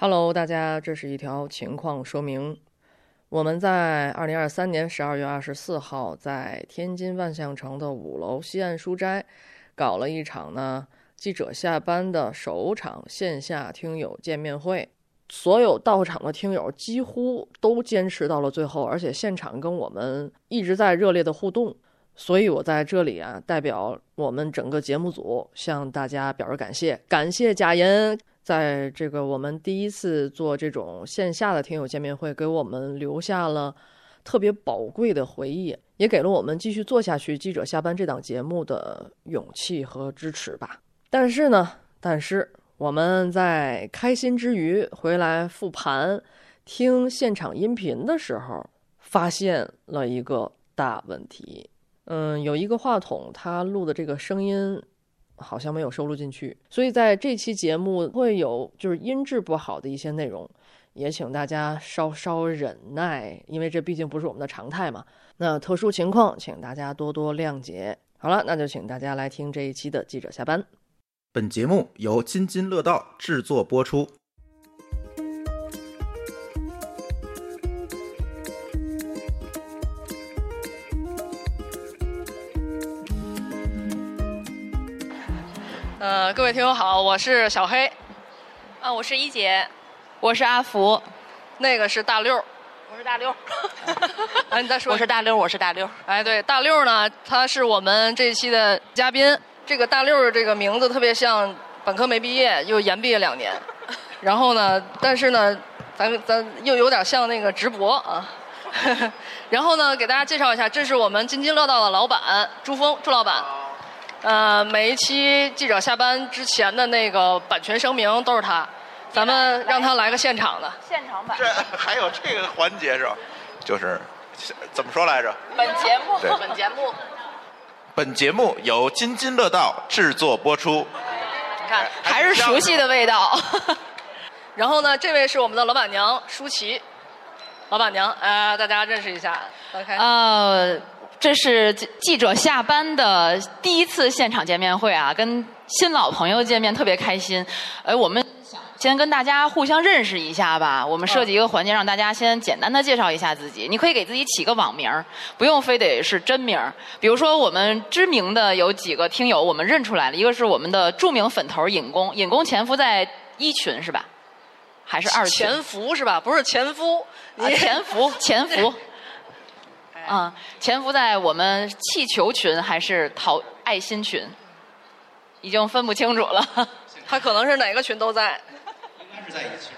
Hello，大家，这是一条情况说明。我们在二零二三年十二月二十四号，在天津万象城的五楼西岸书斋，搞了一场呢记者下班的首场线下听友见面会。所有到场的听友几乎都坚持到了最后，而且现场跟我们一直在热烈的互动。所以我在这里啊，代表我们整个节目组向大家表示感谢，感谢贾岩。在这个我们第一次做这种线下的听友见面会，给我们留下了特别宝贵的回忆，也给了我们继续做下去《记者下班》这档节目的勇气和支持吧。但是呢，但是我们在开心之余回来复盘听现场音频的时候，发现了一个大问题。嗯，有一个话筒，它录的这个声音。好像没有收录进去，所以在这期节目会有就是音质不好的一些内容，也请大家稍稍忍耐，因为这毕竟不是我们的常态嘛。那特殊情况，请大家多多谅解。好了，那就请大家来听这一期的记者下班。本节目由津津乐道制作播出。呃，各位听友好，我是小黑，啊，我是一姐，我是阿福，那个是大六，我是大六，哎，你再说，我是大六，我是大六，哎，对，大六呢，他是我们这一期的嘉宾，这个大六这个名字特别像本科没毕业又延毕业两年，然后呢，但是呢，咱咱又有点像那个直播啊，然后呢，给大家介绍一下，这是我们津津乐道的老板朱峰，朱老板。呃，每一期记者下班之前的那个版权声明都是他，咱们让他来个现场的。现场版。这 还有这个环节是吧？就是怎么说来着？本节目，本节目，本节目由津津乐道制作播出。你看，还是熟悉的味道。然后呢，这位是我们的老板娘舒淇，老板娘，呃，大家认识一下。OK。呃。这是记者下班的第一次现场见面会啊，跟新老朋友见面特别开心。哎，我们先跟大家互相认识一下吧。我们设计一个环节，让大家先简单的介绍一下自己。你可以给自己起个网名不用非得是真名比如说，我们知名的有几个听友，我们认出来了，一个是我们的著名粉头尹工，尹工潜伏在一群是吧？还是二群？潜伏是吧？不是前夫，啊，潜伏，潜伏。嗯，潜伏在我们气球群还是讨爱心群，已经分不清楚了。他可能是哪个群都在。应该是在一起。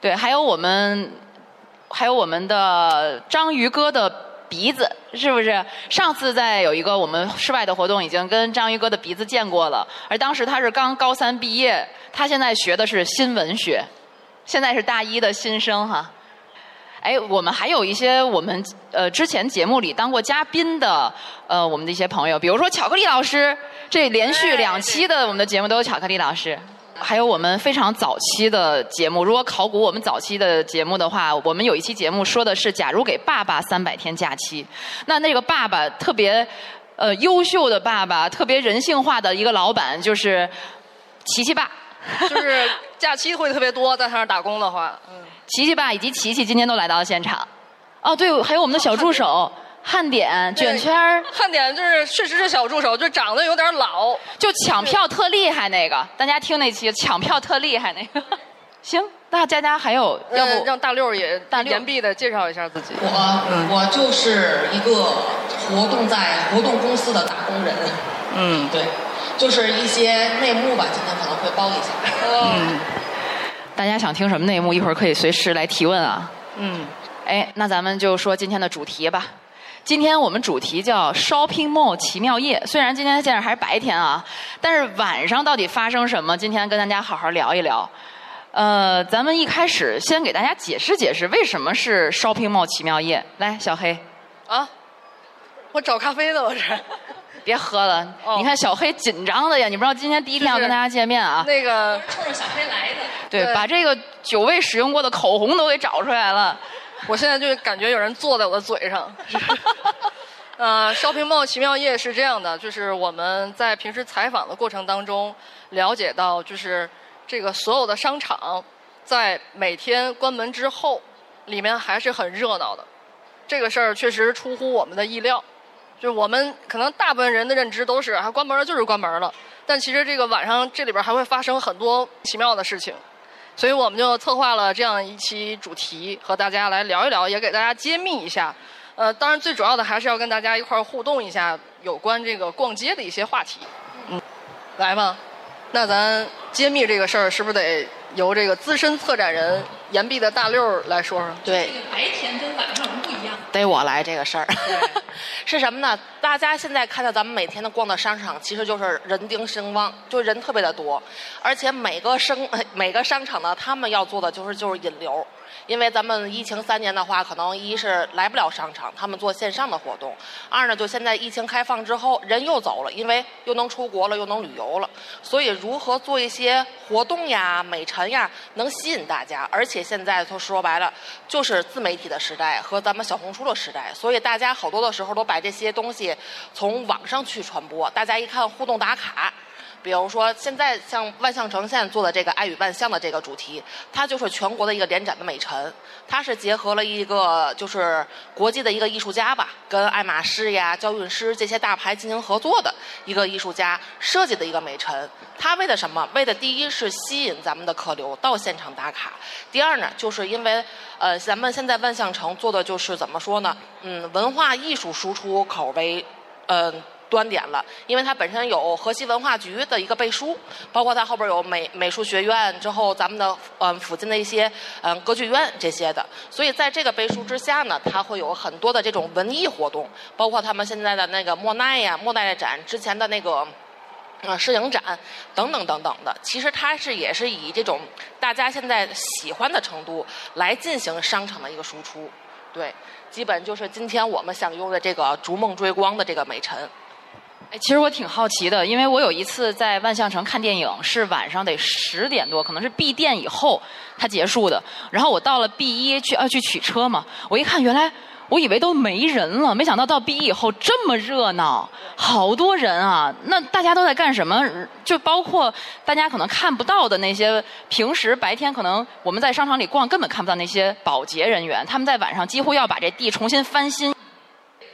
对，还有我们，还有我们的章鱼哥的鼻子，是不是？上次在有一个我们室外的活动，已经跟章鱼哥的鼻子见过了。而当时他是刚高三毕业，他现在学的是新闻学，现在是大一的新生哈。哎，我们还有一些我们呃之前节目里当过嘉宾的呃我们的一些朋友，比如说巧克力老师，这连续两期的我们的节目都有巧克力老师，还有我们非常早期的节目，如果考古我们早期的节目的话，我们有一期节目说的是假如给爸爸三百天假期，那那个爸爸特别呃优秀的爸爸，特别人性化的一个老板就是琪琪爸，就是假期会特别多，在他那儿打工的话，嗯。琪琪爸以及琪琪今天都来到了现场，哦，对，还有我们的小助手汉典卷圈儿。汉典就是确实是小助手，就长得有点老，就抢票特厉害那个。大家听那期抢票特厉害那个。行，那佳佳还有要不让大六也大六言必的介绍一下自己。我我就是一个活动在活动公司的打工人。嗯，对，就是一些内幕吧，今天可能会包一下。嗯。大家想听什么内幕？一会儿可以随时来提问啊。嗯，哎，那咱们就说今天的主题吧。今天我们主题叫 Shopping Mall 奇妙夜。虽然今天现在还是白天啊，但是晚上到底发生什么？今天跟大家好好聊一聊。呃，咱们一开始先给大家解释解释为什么是 Shopping Mall 奇妙夜。来，小黑。啊，我找咖啡呢，我这。别喝了，你看小黑紧张的呀！你不知道今天第一天要跟大家见面啊？那个冲着小黑来的。对，把这个久未使用过的口红都给找出来了。我现在就感觉有人坐在我的嘴上。呃，shopping mall 奇妙夜是这样的，就是我们在平时采访的过程当中了解到，就是这个所有的商场在每天关门之后，里面还是很热闹的。这个事儿确实出乎我们的意料，就是我们可能大部分人的认知都是啊，关门了就是关门了。但其实这个晚上这里边还会发生很多奇妙的事情，所以我们就策划了这样一期主题，和大家来聊一聊，也给大家揭秘一下。呃，当然最主要的还是要跟大家一块儿互动一下有关这个逛街的一些话题。嗯，来吧，那咱揭秘这个事儿是不是得由这个资深策展人岩壁的大六来说说？对，这个白天跟晚上？得我来这个事儿。是什么呢？大家现在看到咱们每天的逛的商场，其实就是人丁兴旺，就人特别的多，而且每个生每个商场呢，他们要做的就是就是引流。因为咱们疫情三年的话，可能一是来不了商场，他们做线上的活动；二呢，就现在疫情开放之后，人又走了，因为又能出国了，又能旅游了。所以，如何做一些活动呀、美陈呀，能吸引大家？而且现在说说白了，就是自媒体的时代和咱们小红书的时代，所以大家好多的时候都把这些东西从网上去传播。大家一看互动打卡。比如说，现在像万象城现在做的这个“爱与万象”的这个主题，它就是全国的一个联展的美陈，它是结合了一个就是国际的一个艺术家吧，跟爱马仕呀、娇韵诗这些大牌进行合作的一个艺术家设计的一个美陈。它为的什么？为的第一是吸引咱们的客流到现场打卡，第二呢，就是因为呃，咱们现在万象城做的就是怎么说呢？嗯，文化艺术输出口为嗯。端点了，因为它本身有河西文化局的一个背书，包括它后边有美美术学院，之后咱们的嗯附近的一些嗯歌剧院这些的，所以在这个背书之下呢，它会有很多的这种文艺活动，包括他们现在的那个莫奈呀、莫奈展之前的那个呃摄影展等等等等的，其实它是也是以这种大家现在喜欢的程度来进行商场的一个输出，对，基本就是今天我们想用的这个逐梦追光的这个美陈。哎，其实我挺好奇的，因为我有一次在万象城看电影，是晚上得十点多，可能是闭店以后它结束的。然后我到了 B 一去要去取车嘛，我一看，原来我以为都没人了，没想到到 B 一以后这么热闹，好多人啊！那大家都在干什么？就包括大家可能看不到的那些，平时白天可能我们在商场里逛根本看不到那些保洁人员，他们在晚上几乎要把这地重新翻新。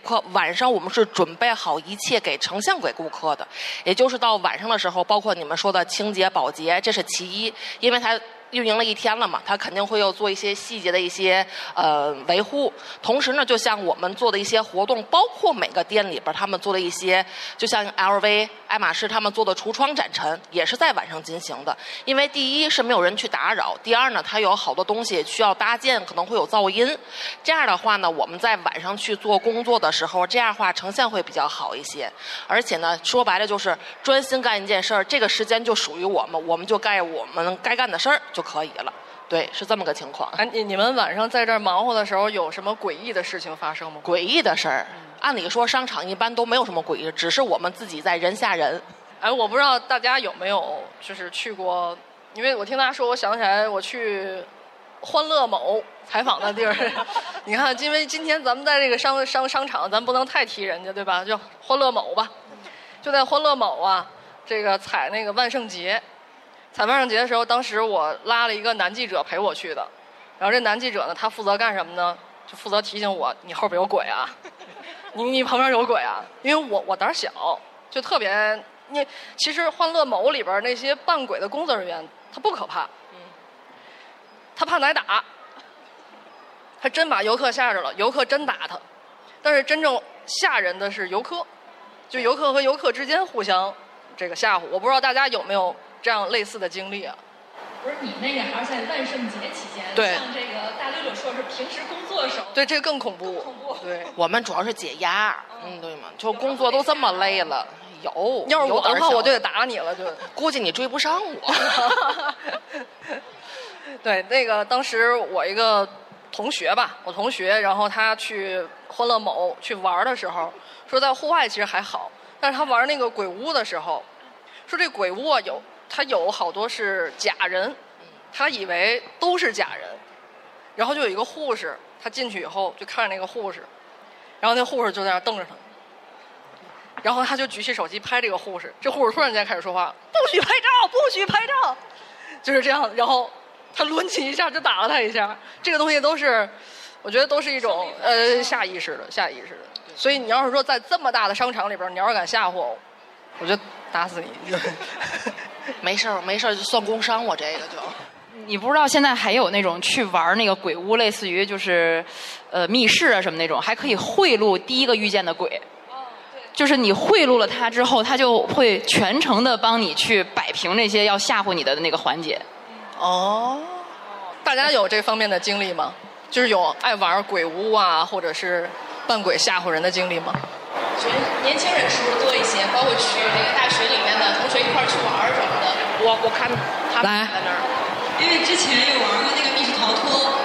客晚上我们是准备好一切给呈现给顾客的，也就是到晚上的时候，包括你们说的清洁保洁，这是其一，因为它。运营了一天了嘛，他肯定会要做一些细节的一些呃维护。同时呢，就像我们做的一些活动，包括每个店里边他们做的一些，就像 LV、爱马仕他们做的橱窗展陈，也是在晚上进行的。因为第一是没有人去打扰，第二呢，它有好多东西需要搭建，可能会有噪音。这样的话呢，我们在晚上去做工作的时候，这样话呈现会比较好一些。而且呢，说白了就是专心干一件事儿，这个时间就属于我们，我们就干我们该干的事儿。就可以了，对，是这么个情况。哎，你你们晚上在这儿忙活的时候，有什么诡异的事情发生吗？诡异的事儿，按理说商场一般都没有什么诡异，只是我们自己在人吓人。哎，我不知道大家有没有就是去过，因为我听大家说，我想起来我去欢乐某采访的地儿。你看，因为今天咱们在这个商商商场，咱不能太提人家，对吧？就欢乐某吧，就在欢乐某啊，这个采那个万圣节。采万圣节的时候，当时我拉了一个男记者陪我去的，然后这男记者呢，他负责干什么呢？就负责提醒我，你后边有鬼啊，你你旁边有鬼啊。因为我我胆小，就特别你其实欢乐某里边那些扮鬼的工作人员，他不可怕，他怕挨打，他真把游客吓着了，游客真打他，但是真正吓人的是游客，就游客和游客之间互相这个吓唬。我不知道大家有没有。这样类似的经历啊，不是你那个还是在万圣节期间？对，像这个大六六说是平时工作的时候。对，这个更恐怖。恐怖。对，我们主要是解压。嗯，对嘛，就工作都这么累了，有。要是我的话，我就得打你了，就。估计你追不上我。对，那个当时我一个同学吧，我同学，然后他去欢乐某去玩的时候，说在户外其实还好，但是他玩那个鬼屋的时候，说这鬼屋啊有。他有好多是假人，他以为都是假人，然后就有一个护士，他进去以后就看着那个护士，然后那护士就在那瞪着他，然后他就举起手机拍这个护士，这护士突然间开始说话，不许拍照，不许拍照，就是这样，然后他抡起一下就打了他一下，这个东西都是，我觉得都是一种呃下意识的下意识的。所以你要是说在这么大的商场里边，你要是敢吓唬我，我就打死你。没事儿没事儿，就算工伤，我这个就。你不知道现在还有那种去玩那个鬼屋，类似于就是，呃，密室啊什么那种，还可以贿赂第一个遇见的鬼。就是你贿赂了他之后，他就会全程的帮你去摆平那些要吓唬你的那个环节。哦，大家有这方面的经历吗？就是有爱玩鬼屋啊，或者是扮鬼吓唬人的经历吗？觉得年轻人是不是多一些？包括去那个大学里面的同学一块儿去玩儿什么的。我我看他们来在那儿，因为之前有玩过那个密室逃脱，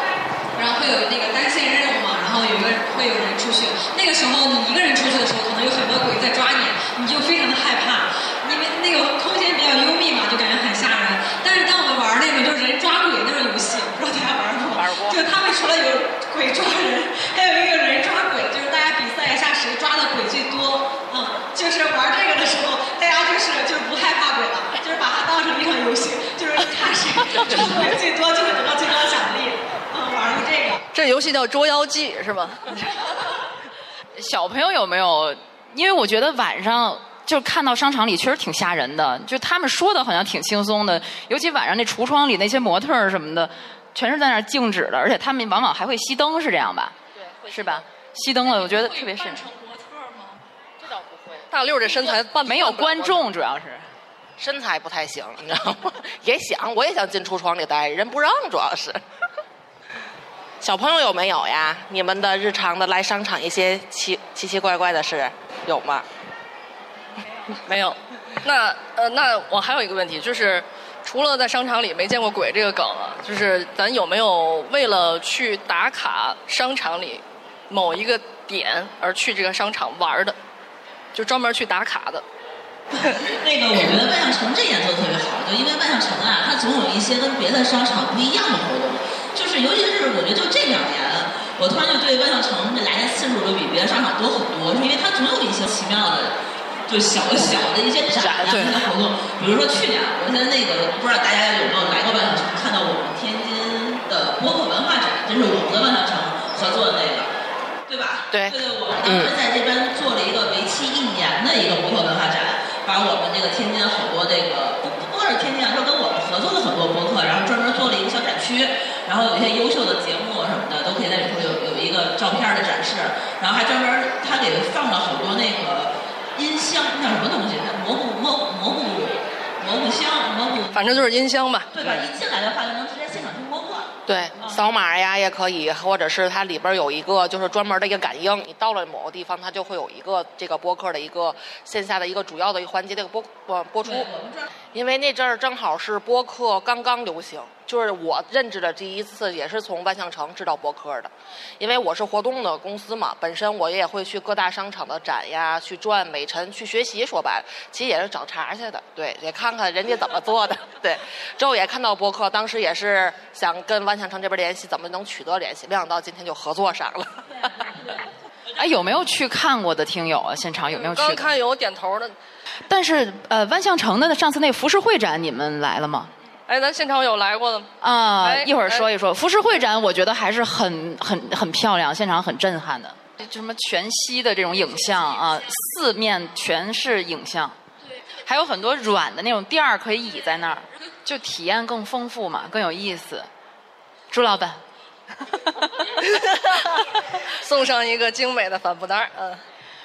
然后会有那个单线任务嘛，然后有个会有人出去，那个时候你一个人出去的时候，可能有很多鬼在抓你，你就非常的害怕，因为那个空间比较幽密嘛，就感觉很吓人。但是当我们玩那种就是人抓鬼那种游戏，不知道大家玩过？玩过就他们除了有鬼抓人，还有一个人抓鬼，就是大家比赛一下谁抓的鬼最多。嗯，就是玩这个的时候，大家就是就是不害怕鬼了，就是把它当成一场游戏，就是看谁抓鬼最多就会得到最高奖励。嗯，玩过这个。这游戏叫《捉妖记》是吗？小朋友有没有？因为我觉得晚上就看到商场里确实挺吓人的，就他们说的好像挺轻松的，尤其晚上那橱窗里那些模特儿什么的，全是在那儿静止的，而且他们往往还会熄灯，是这样吧？对，是吧？熄灯了，我觉得特别瘆人。这倒不会，大六这身材扮没有观，众，主要是。身材不太行，你知道吗？也想，我也想进橱窗里待，人不让，主要是。小朋友有没有呀？你们的日常的来商场一些奇奇奇怪怪的事有吗？没有。那呃，那我还有一个问题，就是除了在商场里没见过鬼这个梗啊，就是咱有没有为了去打卡商场里某一个点而去这个商场玩的，就专门去打卡的？那个，我觉得万象城这点做的特别好，就因为万象城啊，它总有一些跟别的商场不一样的活动，就是尤其是我觉得就这两年，我突然就对万象城来的次数都比别的商场多很多，是因为它总有一些奇妙的，就小小的一些展啊，的活动，比如说去年，我现在那个不知道大家有没有来过万象城，看到我们天津的播客文化展，就是我们的万象城合作的那个，对吧？对我们当时在这边做了一个为期一年的一个播客文化展。把我们这个天津好多这个不不光是天津啊，说跟我们合作的很多播客，然后专门做了一个小展区，然后有一些优秀的节目什么的都可以在里头有有一个照片的展示，然后还专门他给放了好多那个音箱，那叫什么东西？那蘑菇蘑蘑菇蘑菇箱蘑菇，反正就是音箱吧。对吧？一进来的话就能听。对，扫码呀也可以，或者是它里边有一个就是专门的一个感应，你到了某个地方，它就会有一个这个播客的一个线下的一个主要的一个环节的一个播播播出。因为那阵儿正好是播客刚刚流行，就是我认知的第一次，也是从万象城知道播客的。因为我是活动的公司嘛，本身我也会去各大商场的展呀，去转美陈去学习，说白了，其实也是找茬去的，对，也看看人家怎么做的，对。之后也看到播客，当时也是想跟万象城这边联系，怎么能取得联系，没想到今天就合作上了。哎，有没有去看过的听友啊？现场有没有去？刚看有点头的，但是呃，万象城的上次那个浮世绘展，你们来了吗？哎，咱现场有来过的吗？啊、哎一会儿说一说服饰会展，我觉得还是很很很漂亮，现场很震撼的。就什么全息的这种影像啊，四面全是影像，还有很多软的那种垫儿可以倚在那儿，就体验更丰富嘛，更有意思。朱老板，送上一个精美的帆布袋儿，嗯。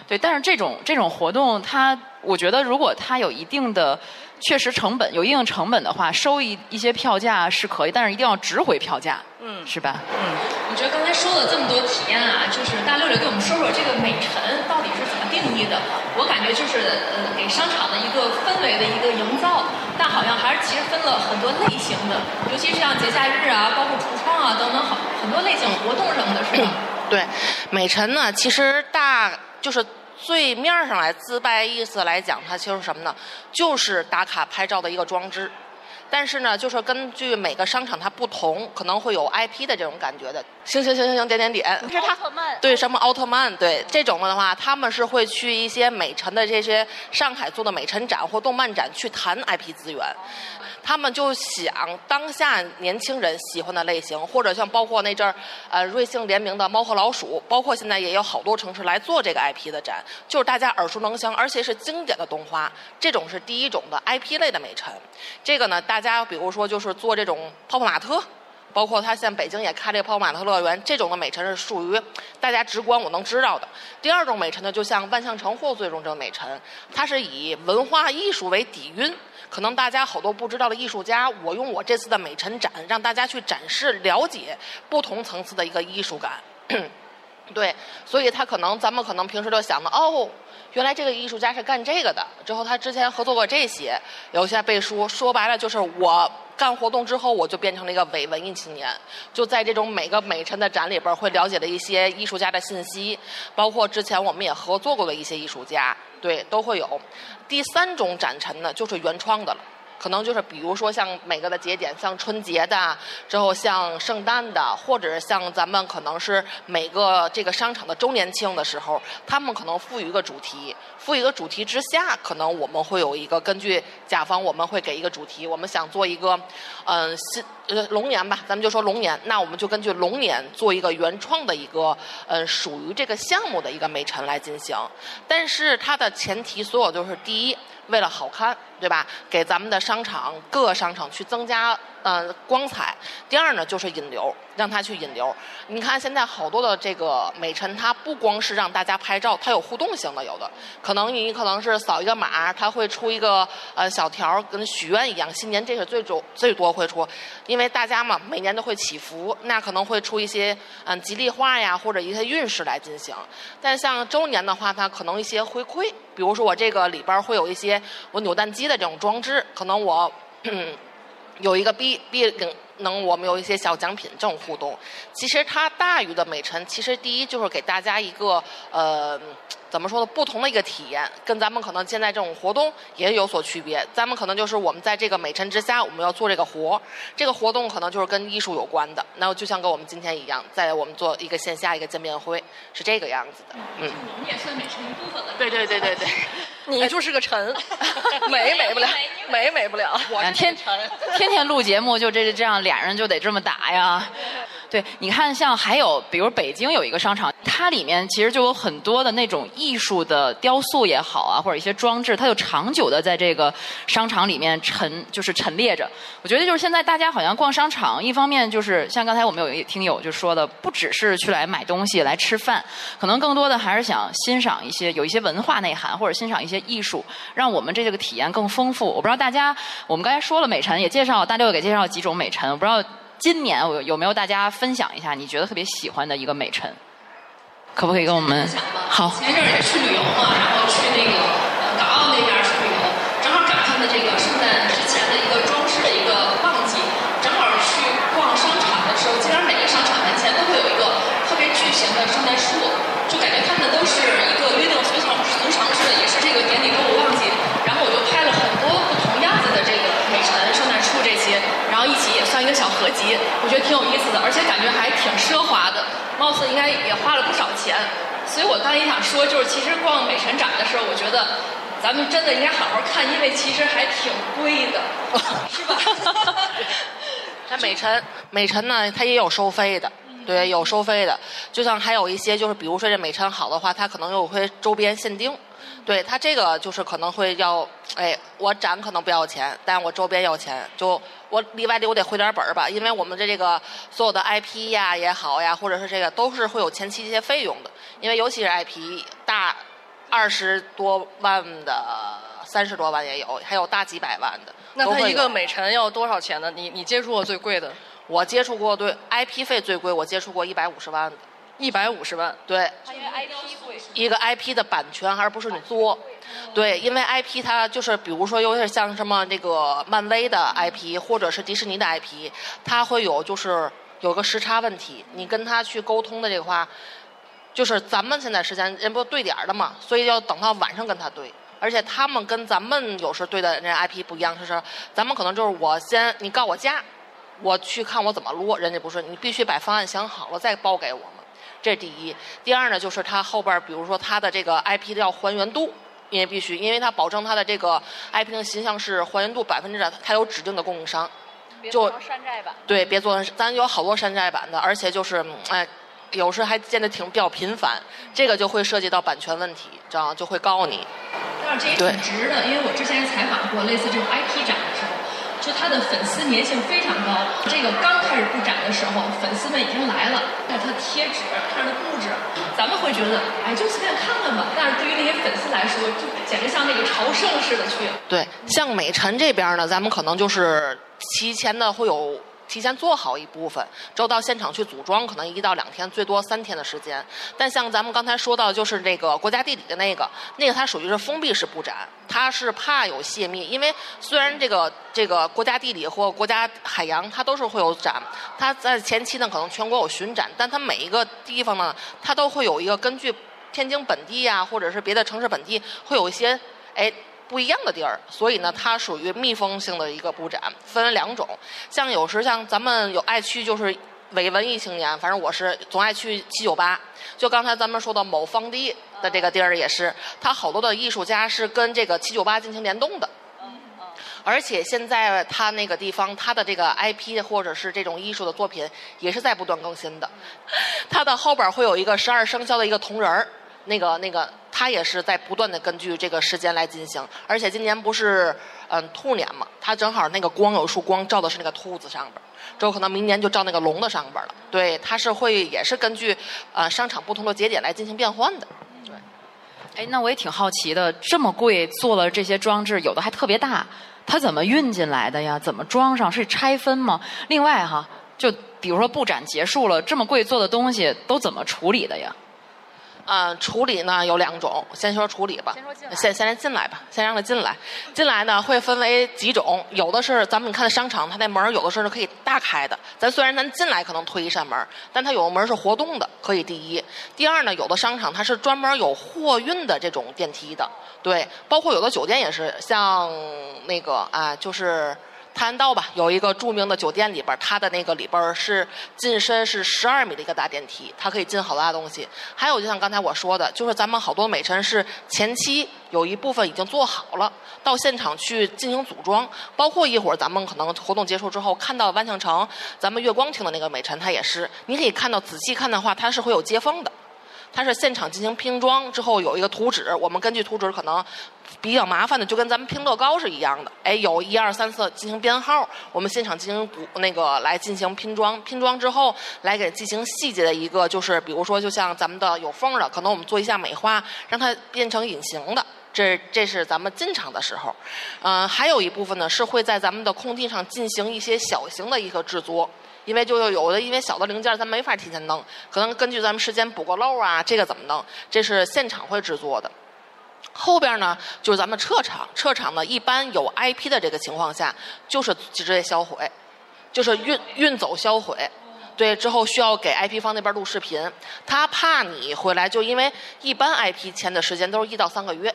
对，但是这种这种活动，它我觉得如果它有一定的确实成本，有一定成本的话，收一一些票价是可以，但是一定要值回票价，嗯是吧？嗯我觉得刚才说了这么多体验啊，就是大六六给我们说说这个美陈到底是定义的。我感觉就是呃给商场的一个氛围的一个营造，但好像还是其实分了很多类型的，尤其是像节假日啊，包括橱窗啊等等好很多类型活动什么的，是吧？对，美陈呢，其实大就是最面上来自白意思来讲，它其实什么呢？就是打卡拍照的一个装置。但是呢，就是根据每个商场它不同，可能会有 IP 的这种感觉的。行行行行行，点点点，是他对什么奥特曼，对这种的话，他们是会去一些美陈的这些上海做的美陈展或动漫展去谈 IP 资源。他们就想当下年轻人喜欢的类型，或者像包括那阵儿，呃，瑞幸联名的《猫和老鼠》，包括现在也有好多城市来做这个 IP 的展，就是大家耳熟能详，而且是经典的动画。这种是第一种的 IP 类的美陈。这个呢，大家比如说就是做这种泡泡玛特。包括他现在北京也开这个泡泡玛特乐园，这种的美陈是属于大家直观我能知道的。第二种美陈呢，就像万象城或最终这个美陈，它是以文化艺术为底蕴。可能大家好多不知道的艺术家，我用我这次的美陈展，让大家去展示、了解不同层次的一个艺术感。对，所以他可能咱们可能平时都想的哦，原来这个艺术家是干这个的。之后他之前合作过这些，留下背书。说白了就是我干活动之后，我就变成了一个伪文艺青年，就在这种每个美陈的展里边会了解的一些艺术家的信息，包括之前我们也合作过的一些艺术家，对，都会有。第三种展陈呢，就是原创的了。可能就是比如说像每个的节点，像春节的，之后像圣诞的，或者像咱们可能是每个这个商场的周年庆的时候，他们可能赋予一个主题，赋一个主题之下，可能我们会有一个根据甲方，我们会给一个主题，我们想做一个，嗯，新呃龙年吧，咱们就说龙年，那我们就根据龙年做一个原创的一个，嗯，属于这个项目的一个美陈来进行，但是它的前提所有都是第一。为了好看，对吧？给咱们的商场各商场去增加呃光彩。第二呢，就是引流，让他去引流。你看现在好多的这个美陈，它不光是让大家拍照，它有互动性的，有的可能你可能是扫一个码，它会出一个呃小条，跟许愿一样。新年这是最多最多会出，因为大家嘛每年都会祈福，那可能会出一些嗯吉利话呀，或者一些运势来进行。但像周年的话，它可能一些回馈。比如说我这个里边会有一些我扭蛋机的这种装置，可能我 有一个 B B 能我们有一些小奖品这种互动。其实它大于的美陈，其实第一就是给大家一个呃。怎么说呢？不同的一个体验，跟咱们可能现在这种活动也有所区别。咱们可能就是我们在这个美陈之下，我们要做这个活，这个活动可能就是跟艺术有关的。那就像跟我们今天一样，在我们做一个线下一个见面会，是这个样子的。嗯，我们也算美陈一部分了。对对对对对，你就是个陈，美美不了，美美不了。我天天天录节目就这这样，俩人就得这么打呀。对，你看，像还有，比如北京有一个商场，它里面其实就有很多的那种艺术的雕塑也好啊，或者一些装置，它就长久的在这个商场里面陈，就是陈列着。我觉得就是现在大家好像逛商场，一方面就是像刚才我们有一听友就说的，不只是去来买东西、来吃饭，可能更多的还是想欣赏一些有一些文化内涵，或者欣赏一些艺术，让我们这个体验更丰富。我不知道大家，我们刚才说了美陈，也介绍大六给介绍几种美陈，我不知道。今年有有没有大家分享一下你觉得特别喜欢的一个美陈？可不可以跟我们？好。前阵儿也去旅游嘛，然后去那个呃港澳那边去旅游，正好赶上的这个圣诞之前的一个装饰的一个旺季，正好去逛商场的时候，基本上每个商场门前都会有一个特别巨型的圣诞树，就感觉他们都是一个约定俗成俗成似的，也是这个年底购物旺季。然后我就拍了很多不同样子的这个美陈、圣诞树这些，然后一起也算一个小合集，我觉得挺有意思的，而且感觉还挺奢华的，貌似应该也花了不少钱。所以我刚才也想说，就是其实逛美陈展的时候，我觉得咱们真的应该好好看，因为其实还挺贵的，是吧？它美陈，美陈呢，它也有收费的，对，有收费的。就像还有一些，就是比如说这美陈好的话，它可能有会周边限定。对它这个就是可能会要，哎，我展可能不要钱，但我周边要钱，就我里外里我得回点本儿吧，因为我们的这个所有的 IP 呀也好呀，或者是这个都是会有前期一些费用的，因为尤其是 IP 大二十多万的、三十多万也有，还有大几百万的。那它一个美陈要多少钱呢？你你接触过最贵的？我接触过对 IP 费最贵，我接触过一百五十万的。一百五十万，对，因为 IP 贵，一个 IP 的版权，而不是你做，对，因为 IP 它就是，比如说有点像什么那个漫威的 IP，或者是迪士尼的 IP，它会有就是有个时差问题，你跟他去沟通的这个话，就是咱们现在时间人不对点儿的嘛，所以要等到晚上跟他对，而且他们跟咱们有时对的那 IP 不一样，就是咱们可能就是我先你告我价，我去看我怎么落，人家不是，你必须把方案想好了再报给我们，这第一。第二呢，就是它后边比如说它的这个 IP 的要还原度。因为必须，因为它保证它的这个 IP 的形象是还原度百分之百，它有指定的供应商。就山寨版。对，别做成，咱有好多山寨版的，而且就是哎，有时还见的挺比较频繁，这个就会涉及到版权问题，这样就会告你。但是这也挺值的，因为我之前采访过类似这种 IP 展的时候。就他的粉丝粘性非常高。这个刚开始布展的时候，粉丝们已经来了，看它贴纸，看他的布置，咱们会觉得，哎，就随便看看吧。但是对于那些粉丝来说，就简直像那个朝圣似的去。对，像美晨这边呢，咱们可能就是提前的会有。提前做好一部分，之后到现场去组装，可能一到两天，最多三天的时间。但像咱们刚才说到，就是这个国家地理的那个，那个它属于是封闭式布展，它是怕有泄密。因为虽然这个这个国家地理或国家海洋它都是会有展，它在前期呢可能全国有巡展，但它每一个地方呢，它都会有一个根据天津本地呀，或者是别的城市本地会有一些哎。不一样的地儿，所以呢，它属于密封性的一个布展，分为两种。像有时像咱们有爱去就是伪文艺青年，反正我是总爱去七九八。就刚才咱们说的某方地的这个地儿也是，它好多的艺术家是跟这个七九八进行联动的。而且现在它那个地方，它的这个 IP 或者是这种艺术的作品也是在不断更新的。它的后边会有一个十二生肖的一个铜人儿。那个那个，它也是在不断的根据这个时间来进行，而且今年不是嗯兔年嘛，它正好那个光有束光照的是那个兔子上边儿，之后可能明年就照那个龙的上边儿了。对，它是会也是根据呃商场不同的节点来进行变换的。对，哎，那我也挺好奇的，这么贵做了这些装置，有的还特别大，它怎么运进来的呀？怎么装上？是拆分吗？另外哈，就比如说布展结束了，这么贵做的东西都怎么处理的呀？嗯，处理呢有两种，先说处理吧。先说进来。先先进来吧，先让他进来。进来呢会分为几种，有的是咱们你看商场，它那门有的是可以大开的。咱虽然咱进来可能推一扇门，但它有个门是活动的，可以第一。第二呢，有的商场它是专门有货运的这种电梯的，对，包括有的酒店也是，像那个啊，就是。泰安道吧，有一个著名的酒店里边，它的那个里边是进深是十二米的一个大电梯，它可以进好大东西。还有就像刚才我说的，就是咱们好多美陈是前期有一部分已经做好了，到现场去进行组装。包括一会儿咱们可能活动结束之后看到万象城，咱们月光厅的那个美陈，它也是，你可以看到仔细看的话，它是会有接缝的。它是现场进行拼装之后有一个图纸，我们根据图纸可能比较麻烦的，就跟咱们拼乐高是一样的。哎，有一二三四进行编号，我们现场进行补那个来进行拼装，拼装之后来给进行细节的一个，就是比如说就像咱们的有缝的，可能我们做一下美化，让它变成隐形的。这这是咱们进场的时候，嗯，还有一部分呢是会在咱们的空地上进行一些小型的一个制作。因为就有的，因为小的零件咱没法提前弄，可能根据咱们时间补个漏啊，这个怎么弄？这是现场会制作的。后边呢，就是咱们撤场，撤场呢一般有 IP 的这个情况下，就是直接销毁，就是运运走销毁。对，之后需要给 IP 方那边录视频，他怕你回来，就因为一般 IP 签的时间都是一到三个月。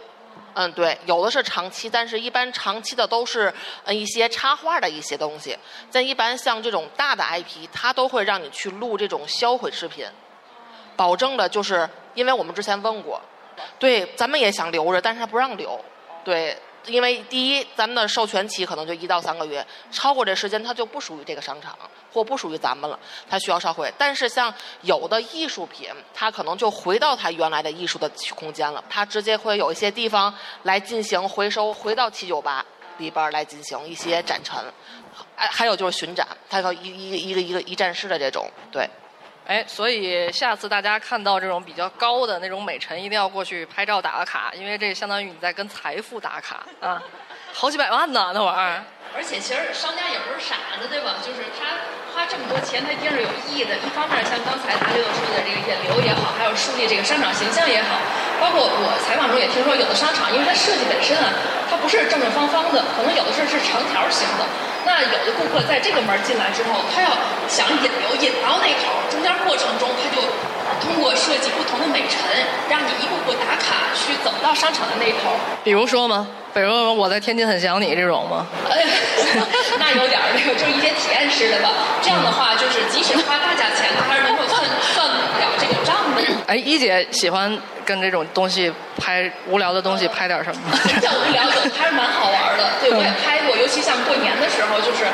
嗯，对，有的是长期，但是一般长期的都是呃一些插画的一些东西。但一般像这种大的 IP，它都会让你去录这种销毁视频，保证的就是，因为我们之前问过，对，咱们也想留着，但是他不让留，对。因为第一，咱们的授权期可能就一到三个月，超过这时间它就不属于这个商场，或不属于咱们了，它需要烧毁。但是像有的艺术品，它可能就回到它原来的艺术的空间了，它直接会有一些地方来进行回收，回到七九八里边来进行一些展陈。哎，还有就是巡展，它有一一个一个一个一站式的这种，对。哎，所以下次大家看到这种比较高的那种美陈，一定要过去拍照打个卡，因为这相当于你在跟财富打卡啊，好几百万呢那玩意儿。而且其实商家也不是傻子，对吧？就是他花这么多钱，他一定是有意义的。一方面像刚才大六说的这个引流也好，还有树立这个商场形象也好，包括我采访中也听说有的商场，因为它设计本身啊，它不是正正方方的，可能有的是是长条形的。那有的顾客在这个门进来之后，他要想引流引到那头，中间过程中他就通过设设计不同的美陈，让你一步步打卡去走到商场的那头。比如说吗？比如说我在天津很想你这种吗？哎，那有点儿那个，就是一些体验式的吧。这样的话，就是即使花大价钱，他还是能够算算了这个账的。哎，一姐喜欢跟这种东西拍无聊的东西拍点什么？叫无聊的，还是蛮好玩的。对，我也拍过，尤其像过年的时候，就是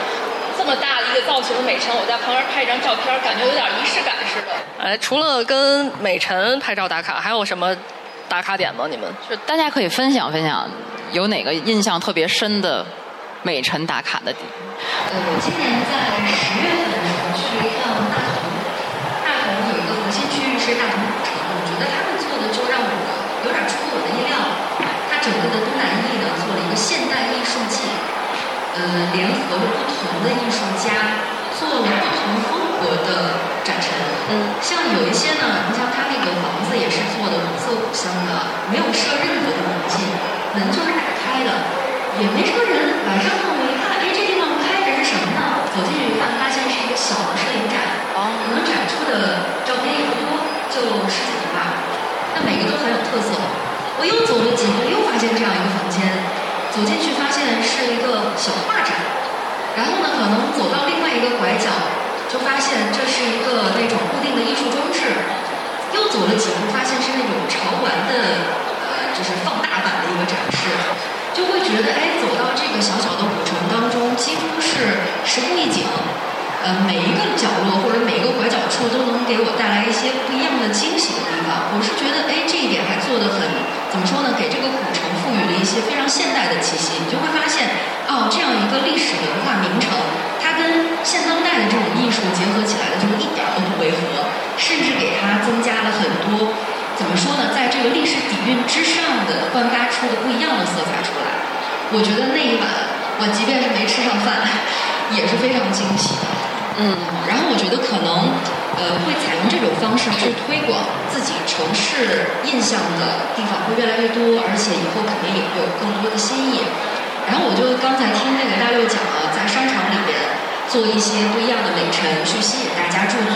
这么大的一个造型的美辰，我在旁边拍一张照片，感觉有点仪式感似的。哎，除了跟美辰拍照打卡，还有什么打卡点吗？你们就大家可以分享分享。有哪个印象特别深的美陈打卡的地？呃，我今年在十月份的时候去了一趟大同，大同有一个核心区域是大同古城，我觉得他们做的就让我有点出乎我的意料。它整个的东南艺呢做了一个现代艺术季，呃，联合了不同的艺术家做了不同风格的展陈。嗯，像有一些呢，你像他那个房子也是做的古色古香的，没有设任何的门禁。门就是打开的，也没什么人。晚上呢，我一看，哎，这地方开着是什么呢？走进去一看，发现是一个小的摄影展，可能展出的照片也不多，就十几个吧。但每个都很有特色。我又走了几步，又发现这样一个房间，走进去发现是一个小画展。然后呢，可能走到另外一个拐角，就发现这是一个那种固定的艺术装置。又走了几步，发现是那种潮玩的。呃就是放大版的一个展示，就会觉得哎，走到这个小小的古城当中，几乎是十步一景，呃，每一个角落或者每一个拐角处都能给我带来一些不一样的惊喜的地方。我是觉得哎，这一点还做得很，怎么说呢？给这个古城赋予了一些非常现代的气息。你就会发现，哦，这样一个历史文化名城，它跟现当代的这种艺术结合起来的时候，一点都不违和，甚至给它增加了很多。怎么说呢？在这个历史底蕴之上的焕发出的不一样的色彩出来，我觉得那一晚我即便是没吃上饭，也是非常惊喜的。嗯，然后我觉得可能呃会采用这种方式去推广自己城市印象的地方会越来越多，而且以后肯定也会有更多的新意。然后我就刚才听那个大六讲了，在商场里边做一些不一样的美陈，去吸引大家驻足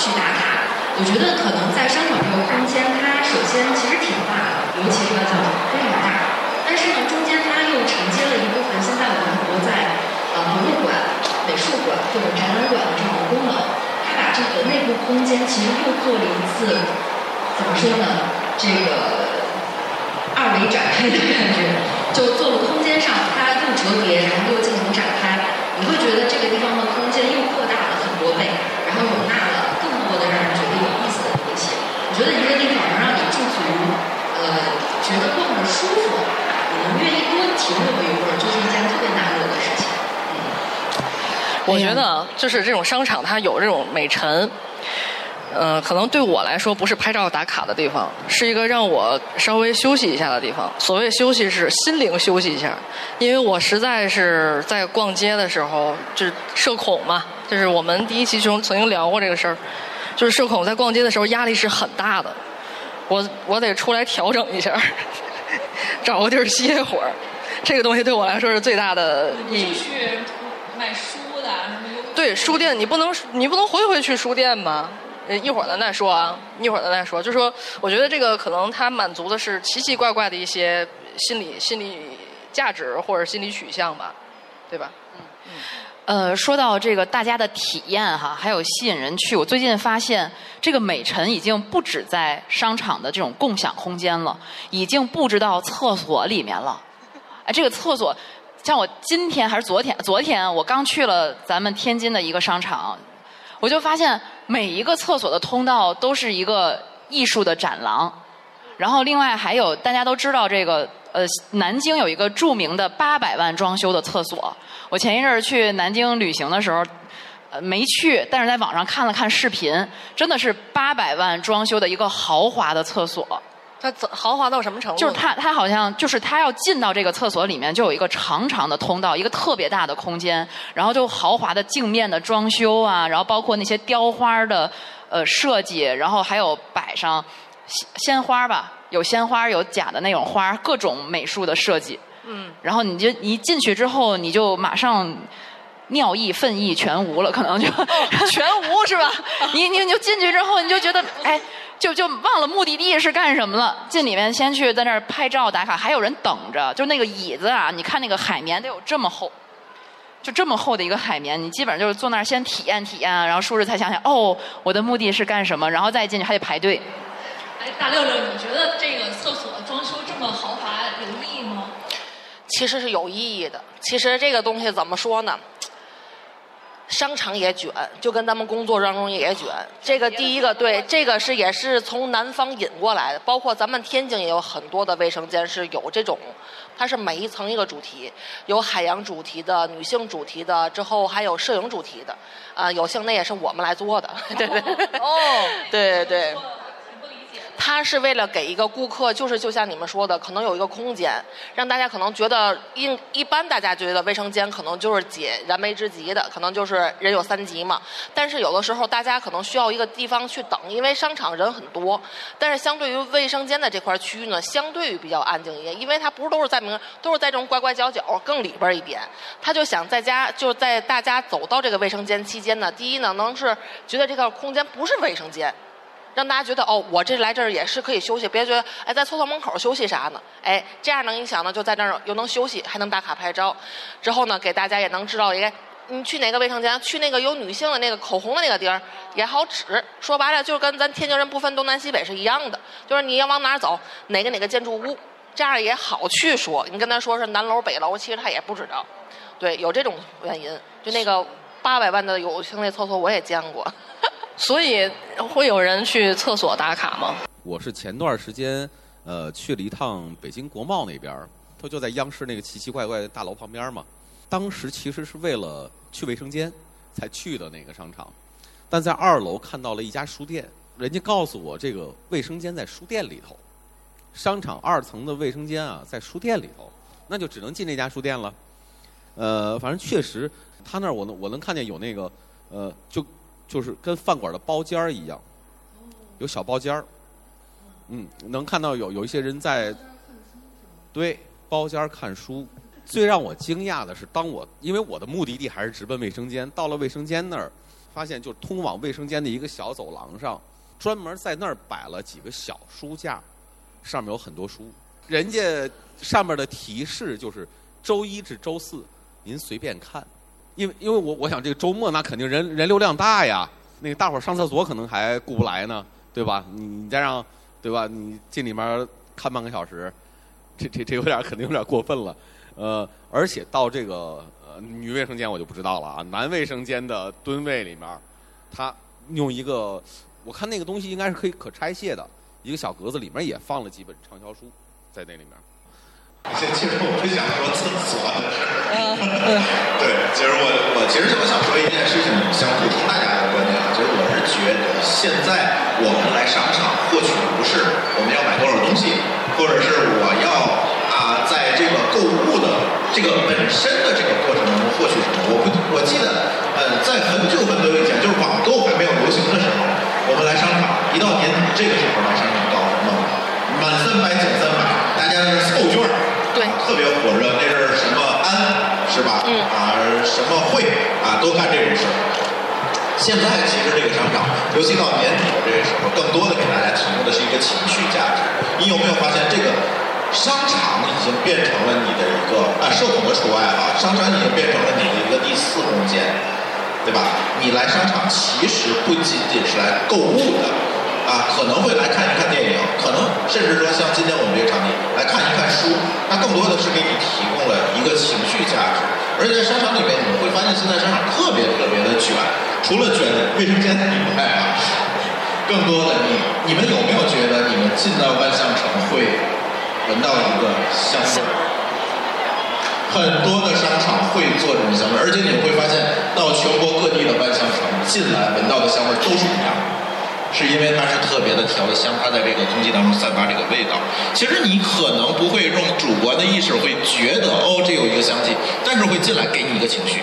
去打卡。我觉得可能在商场这个空间，它首先其实挺大的，尤其这个叫非常大。但是呢，中间它又承接了一部分现在我们活在呃博物馆、馆或者展览馆的这种功能。它把这个内部空间其实又做了一次怎么说呢？这个二维展开的感觉，就做了空间上它又折叠，然后又进行展开，你会觉得这个地方的空间又扩大了很多倍，然后容纳了更多。的让人觉得有意思的东西，我觉得一个地方能让你驻足，呃，觉得逛着舒服，你能愿意多停留一会儿，是一件特别难得的事情。我觉得就是这种商场，它有这种美陈，呃，可能对我来说不是拍照打卡的地方，是一个让我稍微休息一下的地方。所谓休息是心灵休息一下，因为我实在是在逛街的时候就是社恐嘛，就是我们第一期中曾经聊过这个事儿。就是社恐，在逛街的时候压力是很大的，我我得出来调整一下，找个地儿歇会儿。这个东西对我来说是最大的意义。去卖书？对，书店你不能你不能回回去书店吗？一会儿咱再说啊，一会儿咱再说。就说我觉得这个可能它满足的是奇奇怪怪的一些心理心理价值或者心理取向吧，对吧？嗯嗯。呃，说到这个大家的体验哈，还有吸引人去，我最近发现这个美陈已经不止在商场的这种共享空间了，已经布置到厕所里面了。哎，这个厕所，像我今天还是昨天，昨天我刚去了咱们天津的一个商场，我就发现每一个厕所的通道都是一个艺术的展廊，然后另外还有大家都知道这个。呃，南京有一个著名的八百万装修的厕所。我前一阵儿去南京旅行的时候，呃，没去，但是在网上看了看视频，真的是八百万装修的一个豪华的厕所。它怎豪华到什么程度？就是它，它好像就是它要进到这个厕所里面，就有一个长长的通道，一个特别大的空间，然后就豪华的镜面的装修啊，然后包括那些雕花的呃设计，然后还有摆上鲜鲜花吧。有鲜花，有假的那种花，各种美术的设计。嗯。然后你就一进去之后，你就马上尿意、粪意全无了，可能就全无是吧？你你你就进去之后，你就觉得哎，就就忘了目的地是干什么了。进里面先去在那儿拍照打卡，还有人等着。就那个椅子啊，你看那个海绵得有这么厚，就这么厚的一个海绵，你基本上就是坐那儿先体验体验，然后舒适才想想哦，我的目的是干什么，然后再进去还得排队。哎，大六六，你觉得这个厕所装修这么豪华有意义吗？其实是有意义的。其实这个东西怎么说呢？商场也卷，就跟咱们工作当中也卷。这个第一个对，这个是也是从南方引过来的。包括咱们天津也有很多的卫生间是有这种，它是每一层一个主题，有海洋主题的、女性主题的，之后还有摄影主题的。啊，有幸那也是我们来做的，对对。哦，对对。他是为了给一个顾客，就是就像你们说的，可能有一个空间，让大家可能觉得一一般，大家觉得卫生间可能就是解燃眉之急的，可能就是人有三急嘛。但是有的时候，大家可能需要一个地方去等，因为商场人很多。但是相对于卫生间的这块区域呢，相对于比较安静一点，因为它不是都是在明，都是在这种拐拐角角更里边一点。他就想在家，就是在大家走到这个卫生间期间呢，第一呢，能是觉得这个空间不是卫生间。让大家觉得哦，我这来这儿也是可以休息，别觉得哎在厕所门口休息啥呢？哎，这样能影响呢，就在那儿又能休息，还能打卡拍照。之后呢，给大家也能知道一个，你去哪个卫生间，去那个有女性的那个口红的那个地儿也好指。说白了，就是跟咱天津人不分东南西北是一样的，就是你要往哪儿走，哪个哪个建筑物，这样也好去说。你跟他说是南楼北楼，其实他也不知道。对，有这种原因。就那个八百万的有性那厕所，我也见过。所以会有人去厕所打卡吗？我是前段时间呃去了一趟北京国贸那边它就在央视那个奇奇怪怪的大楼旁边嘛。当时其实是为了去卫生间才去的那个商场，但在二楼看到了一家书店，人家告诉我这个卫生间在书店里头，商场二层的卫生间啊在书店里头，那就只能进那家书店了。呃，反正确实，他那儿我能我能看见有那个呃就。就是跟饭馆的包间儿一样，有小包间儿，嗯，能看到有有一些人在，对，包间儿看书。最让我惊讶的是，当我因为我的目的地还是直奔卫生间，到了卫生间那儿，发现就通往卫生间的一个小走廊上，专门在那儿摆了几个小书架，上面有很多书。人家上面的提示就是周一至周四，您随便看。因为因为我我想这个周末那肯定人人流量大呀，那个大伙儿上厕所可能还顾不来呢，对吧？你你再让对吧？你进里面看半个小时，这这这有点肯定有点过分了。呃，而且到这个呃女卫生间我就不知道了啊，男卫生间的蹲位里面，他用一个我看那个东西应该是可以可拆卸的一个小格子，里面也放了几本畅销书在那里面。其实我不想说厕所的事儿。对，其实我我其实我想说一件事情，想补充大家的观点。其实我是觉得，现在我们来商场获取的不是我们要买多少东西，或者是我要啊在这个购物的这个本身的这个过程当中获取什么。我不，我记得呃，在很久很久以前，就是网购还没有流行的时候，我们来商场，一到年底这个时候来商场搞什么？满三百减三百，大家凑券儿。对，特别火热，那是什么安是吧？嗯啊，什么会啊，都干这种事儿。现在其实这个商场，尤其到年底这个时候，更多的给大家提供的是一个情绪价值。你有没有发现，这个商场已经变成了你的一个啊，社恐的除外啊，商场已经变成了你的一个第四空间，对吧？你来商场其实不仅仅是来购物的。啊，可能会来看一看电影，可能甚至说像今天我们这个场地来看一看书，那更多的是给你提供了一个情绪价值。而且在商场里面，你会发现现在商场特别特别的卷，除了卷卫生间以外啊，更多的你你们有没有觉得你们进到万象城会闻到一个香味儿？很多的商场会做这种香味，而且你会发现到全国各地的万象城进来闻到的香味都是一样的。是因为它是特别的调的香，它在这个空气当中散发这个味道。其实你可能不会用主观的意识会觉得哦，这有一个香气，但是会进来给你一个情绪。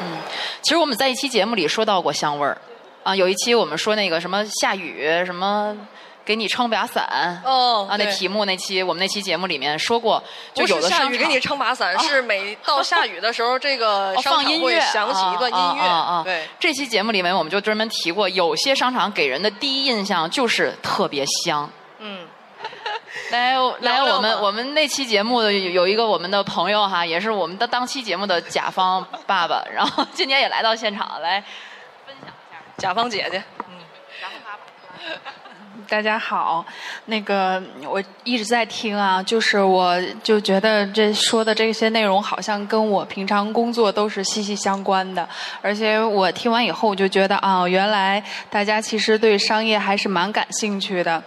嗯，其实我们在一期节目里说到过香味儿，啊，有一期我们说那个什么下雨什么给你撑把伞。哦，啊，那题目那期我们那期节目里面说过，就不有的商场是下雨给你撑把伞，是每到下雨的时候，这个放音乐，响起一段音乐。啊对，这期节目里面我们就专门提过，有些商场给人的第一印象就是特别香。嗯，来来，我们我们那期节目有有一个我们的朋友哈，也是我们的当期节目的甲方爸爸，然后今天也来到现场来分享一下。甲方姐姐，大家好，那个我一直在听啊，就是我就觉得这说的这些内容好像跟我平常工作都是息息相关的，而且我听完以后我就觉得啊，原来大家其实对商业还是蛮感兴趣的。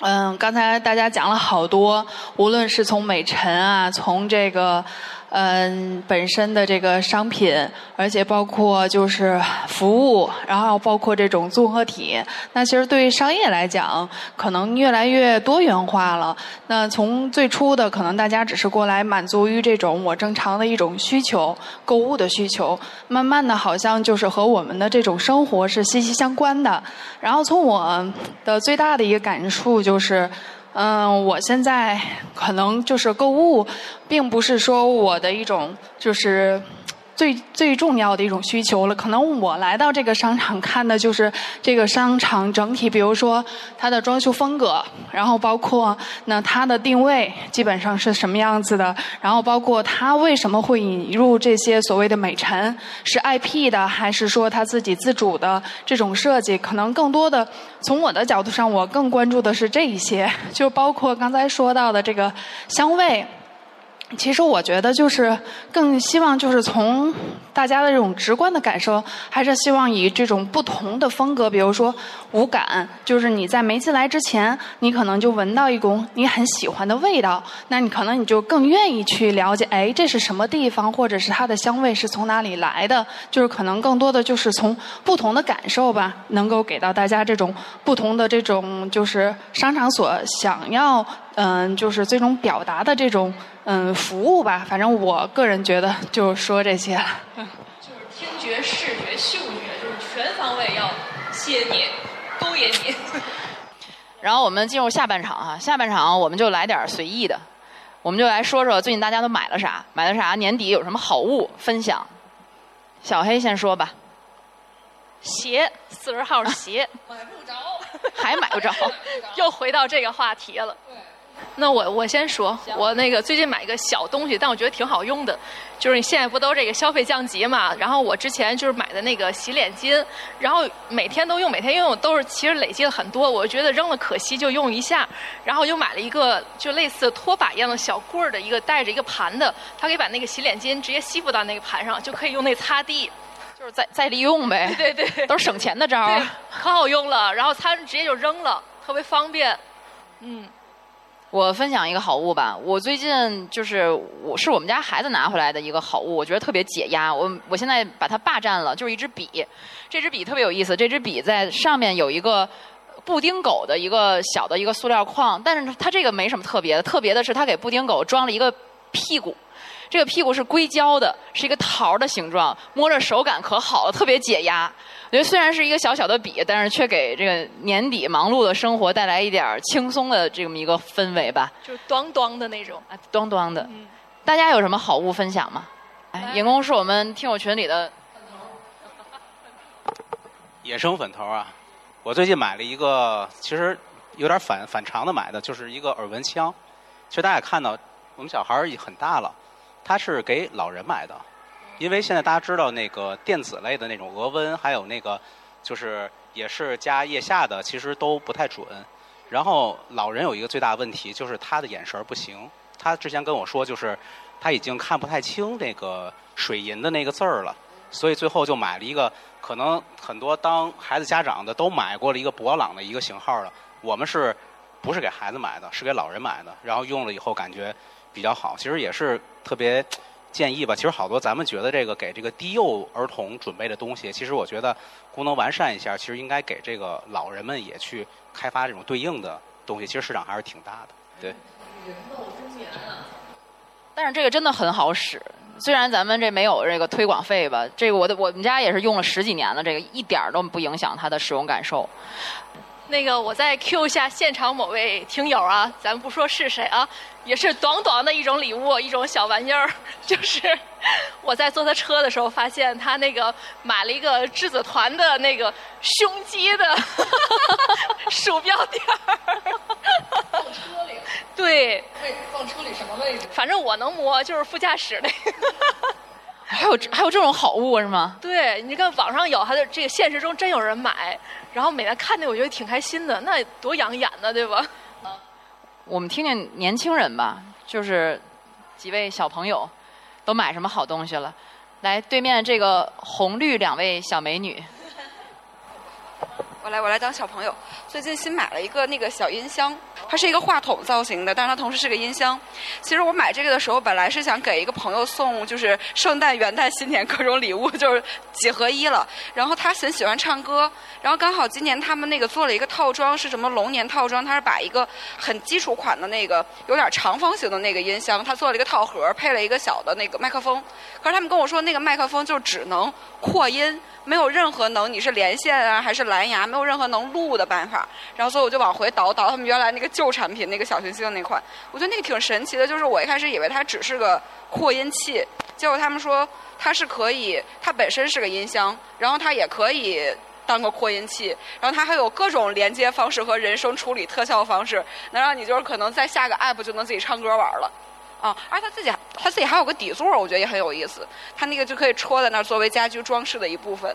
嗯，刚才大家讲了好多，无论是从美晨啊，从这个嗯本身的这个商品，而且包括就是服务，然后包括这种综合体。那其实对于商业来讲，可能越来越多元化了。那从最初的可能大家只是过来满足于这种我正常的一种需求，购物的需求，慢慢的好像就是和我们的这种生活是息息相关的。然后从我的最大的一个感触就是。嗯，我现在可能就是购物，并不是说我的一种就是最最重要的一种需求了。可能我来到这个商场看的就是这个商场整体，比如说它的装修风格，然后包括那它的定位基本上是什么样子的，然后包括它为什么会引入这些所谓的美陈，是 IP 的还是说它自己自主的这种设计？可能更多的从我的角度上，我更关注的是这一些，就包括刚才说到的这个香味。其实我觉得就是更希望就是从大家的这种直观的感受，还是希望以这种不同的风格，比如说无感，就是你在没进来之前，你可能就闻到一股你很喜欢的味道，那你可能你就更愿意去了解，哎，这是什么地方，或者是它的香味是从哪里来的，就是可能更多的就是从不同的感受吧，能够给到大家这种不同的这种就是商场所想要嗯，就是最终表达的这种嗯服务吧。反正我个人觉得就说这些了。就是听觉、视觉、嗅觉，就是全方位要吸引你、勾引你。然后我们进入下半场哈，下半场我们就来点随意的，我们就来说说最近大家都买了啥，买了啥，年底有什么好物分享。小黑先说吧，鞋，四十号鞋，买不着，还买不着，又回到这个话题了。那我我先说，我那个最近买一个小东西，但我觉得挺好用的，就是你现在不都这个消费降级嘛？然后我之前就是买的那个洗脸巾，然后每天都用，每天用都是其实累积了很多，我觉得扔了可惜，就用一下。然后又买了一个就类似拖把一样的小棍儿的一个带着一个盘的，它可以把那个洗脸巾直接吸附到那个盘上，就可以用那擦地。就是再再利用呗，对对对，都是省钱的招儿对，可好用了。然后擦直接就扔了，特别方便。嗯。我分享一个好物吧，我最近就是我是我们家孩子拿回来的一个好物，我觉得特别解压。我我现在把它霸占了，就是一支笔。这支笔特别有意思，这支笔在上面有一个布丁狗的一个小的一个塑料框，但是它这个没什么特别的，特别的是它给布丁狗装了一个屁股。这个屁股是硅胶的，是一个桃儿的形状，摸着手感可好了，特别解压。我觉得虽然是一个小小的笔，但是却给这个年底忙碌的生活带来一点儿轻松的这么一个氛围吧。就是咣咣的那种，啊，咣咣的。大家有什么好物分享吗？哎，尹工是我们听友群里的野生粉头啊！我最近买了一个，其实有点反反常的买的，就是一个耳纹枪。其实大家也看到，我们小孩儿也很大了，它是给老人买的，因为现在大家知道那个电子类的那种额温，还有那个就是也是加腋下的，其实都不太准。然后老人有一个最大问题，就是他的眼神不行。他之前跟我说，就是他已经看不太清那个水银的那个字儿了，所以最后就买了一个，可能很多当孩子家长的都买过了一个博朗的一个型号了。我们是不是给孩子买的？是给老人买的。然后用了以后感觉比较好，其实也是特别建议吧。其实好多咱们觉得这个给这个低幼儿童准备的东西，其实我觉得功能完善一下，其实应该给这个老人们也去开发这种对应的东西。其实市场还是挺大的，对。但是这个真的很好使，虽然咱们这没有这个推广费吧，这个我的我们家也是用了十几年了，这个一点儿都不影响它的使用感受。那个我再 Q 一下现场某位听友啊，咱不说是谁啊，也是短短的一种礼物，一种小玩意儿，就是我在坐他车的时候发现他那个买了一个质子团的那个胸肌的 鼠标垫儿。放车里。对。位放车里什么位置？反正我能摸，就是副驾驶那个。还有还有这种好物是吗？对，你看网上有，还有这个现实中真有人买，然后每天看见我觉得挺开心的，那多养眼呢，对吧？我们听听年轻人吧，就是几位小朋友都买什么好东西了？来，对面这个红绿两位小美女。我来，我来当小朋友。最近新买了一个那个小音箱，它是一个话筒造型的，但是它同时是个音箱。其实我买这个的时候，本来是想给一个朋友送，就是圣诞、元旦、新年各种礼物，就是几合一了。然后他很喜欢唱歌，然后刚好今年他们那个做了一个套装，是什么龙年套装？他是把一个很基础款的那个有点长方形的那个音箱，他做了一个套盒，配了一个小的那个麦克风。可是他们跟我说，那个麦克风就只能扩音。没有任何能你是连线啊还是蓝牙，没有任何能录的办法。然后所以我就往回倒倒他们原来那个旧产品那个小行星的那款，我觉得那个挺神奇的。就是我一开始以为它只是个扩音器，结果他们说它是可以，它本身是个音箱，然后它也可以当个扩音器，然后它还有各种连接方式和人声处理特效方式，能让你就是可能再下个 app 就能自己唱歌玩了。啊，而他自己他自己还有个底座，我觉得也很有意思。他那个就可以戳在那儿作为家居装饰的一部分。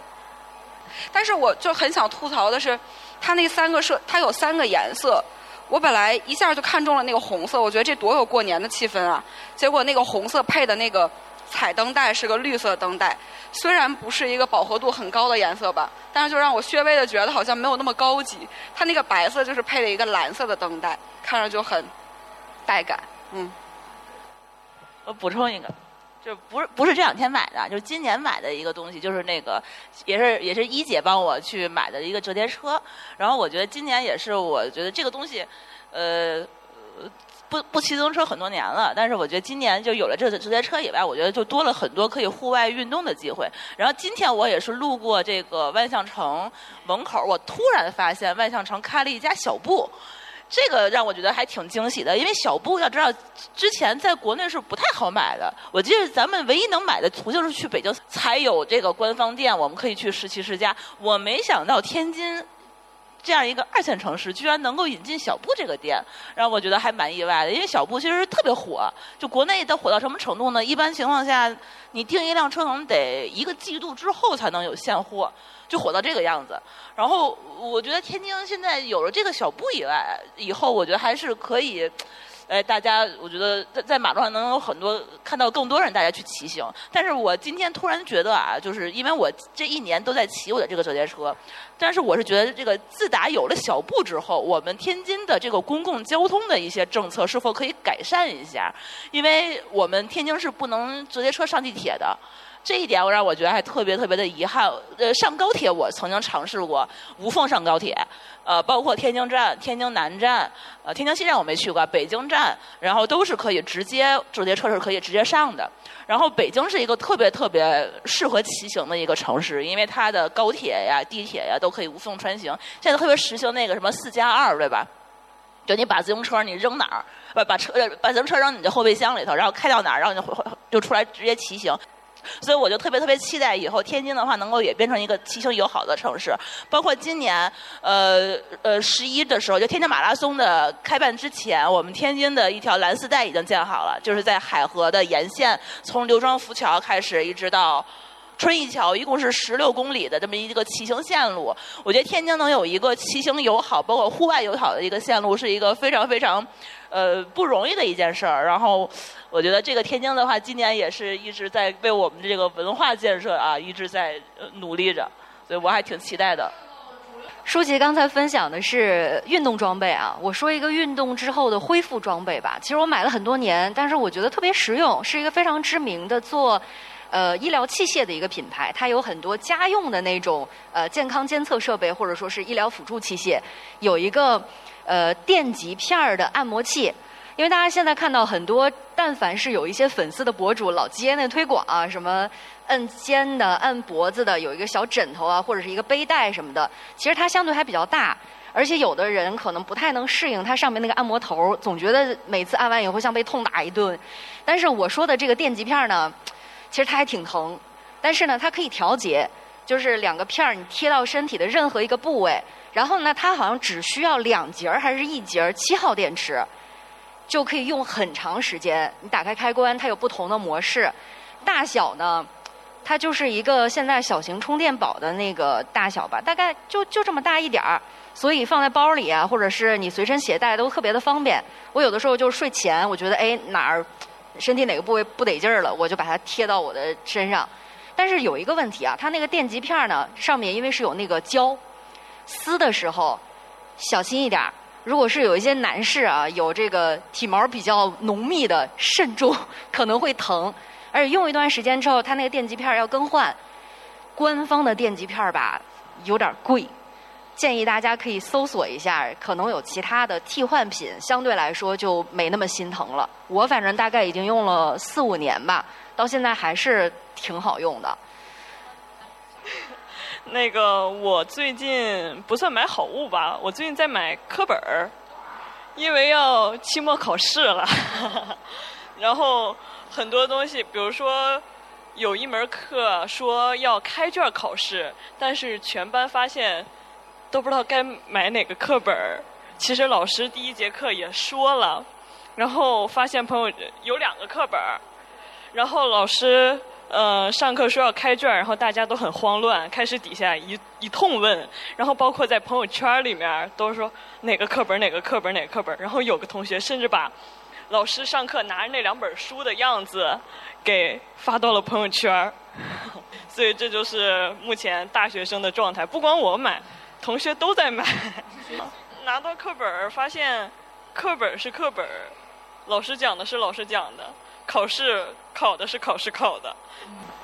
但是我就很想吐槽的是，它那三个色，它有三个颜色。我本来一下就看中了那个红色，我觉得这多有过年的气氛啊！结果那个红色配的那个彩灯带是个绿色灯带，虽然不是一个饱和度很高的颜色吧，但是就让我略微的觉得好像没有那么高级。它那个白色就是配了一个蓝色的灯带，看着就很带感，嗯。我补充一个，就不是不是这两天买的，就是今年买的一个东西，就是那个也是也是一姐帮我去买的一个折叠车。然后我觉得今年也是，我觉得这个东西，呃，不不骑自行车很多年了，但是我觉得今年就有了这个折叠车以外，我觉得就多了很多可以户外运动的机会。然后今天我也是路过这个万象城门口，我突然发现万象城开了一家小布。这个让我觉得还挺惊喜的，因为小布要知道，之前在国内是不太好买的。我记得咱们唯一能买的途径是去北京才有这个官方店，我们可以去十七世家。我没想到天津这样一个二线城市，居然能够引进小布这个店，让我觉得还蛮意外的。因为小布其实特别火，就国内的火到什么程度呢？一般情况下，你订一辆车可能得一个季度之后才能有现货。就火到这个样子，然后我觉得天津现在有了这个小布以外，以后我觉得还是可以，哎，大家我觉得在在马路上能有很多看到更多人大家去骑行。但是我今天突然觉得啊，就是因为我这一年都在骑我的这个折叠车，但是我是觉得这个自打有了小布之后，我们天津的这个公共交通的一些政策是否可以改善一下？因为我们天津是不能折叠车上地铁的。这一点我让我觉得还特别特别的遗憾。呃，上高铁我曾经尝试过无缝上高铁，呃，包括天津站、天津南站、呃，天津西站我没去过，北京站，然后都是可以直接折叠车是可以直接上的。然后北京是一个特别特别适合骑行的一个城市，因为它的高铁呀、地铁呀都可以无缝穿行。现在特别实行那个什么四加二，对吧？就你把自行车你扔哪儿，把把车把自行车扔你的后备箱里头，然后开到哪儿，然后你就就出来直接骑行。所以我就特别特别期待以后天津的话能够也变成一个骑行友好的城市。包括今年，呃呃十一的时候，就天津马拉松的开办之前，我们天津的一条蓝丝带已经建好了，就是在海河的沿线，从刘庄浮桥开始一直到春义桥，一共是十六公里的这么一个骑行线路。我觉得天津能有一个骑行友好、包括户外友好的一个线路，是一个非常非常呃不容易的一件事儿。然后。我觉得这个天津的话，今年也是一直在为我们这个文化建设啊，一直在努力着，所以我还挺期待的。舒淇刚才分享的是运动装备啊，我说一个运动之后的恢复装备吧。其实我买了很多年，但是我觉得特别实用，是一个非常知名的做呃医疗器械的一个品牌，它有很多家用的那种呃健康监测设备或者说是医疗辅助器械，有一个呃电极片儿的按摩器。因为大家现在看到很多，但凡是有一些粉丝的博主老接那推广啊，什么摁肩的、摁脖子的，有一个小枕头啊，或者是一个背带什么的，其实它相对还比较大，而且有的人可能不太能适应它上面那个按摩头，总觉得每次按完以后像被痛打一顿。但是我说的这个电极片呢，其实它还挺疼，但是呢，它可以调节，就是两个片儿你贴到身体的任何一个部位，然后呢，它好像只需要两节儿还是一节儿七号电池，就可以用很长时间。你打开开关，它有不同的模式，大小呢。它就是一个现在小型充电宝的那个大小吧，大概就就这么大一点儿，所以放在包里啊，或者是你随身携带都特别的方便。我有的时候就是睡前，我觉得哎哪儿身体哪个部位不得劲儿了，我就把它贴到我的身上。但是有一个问题啊，它那个电极片呢，上面因为是有那个胶，撕的时候小心一点儿。如果是有一些男士啊，有这个体毛比较浓密的，慎重，可能会疼。而且用一段时间之后，它那个电极片要更换。官方的电极片吧，有点贵，建议大家可以搜索一下，可能有其他的替换品，相对来说就没那么心疼了。我反正大概已经用了四五年吧，到现在还是挺好用的。那个，我最近不算买好物吧，我最近在买课本儿，因为要期末考试了，然后。很多东西，比如说有一门课说要开卷考试，但是全班发现都不知道该买哪个课本儿。其实老师第一节课也说了，然后发现朋友有两个课本儿，然后老师呃上课说要开卷，然后大家都很慌乱，开始底下一一通问，然后包括在朋友圈里面都说哪个课本哪个课本哪个课本，然后有个同学甚至把。老师上课拿着那两本书的样子，给发到了朋友圈 所以这就是目前大学生的状态。不光我买，同学都在买。拿到课本发现课本是课本老师讲的是老师讲的，考试考的是考试考的。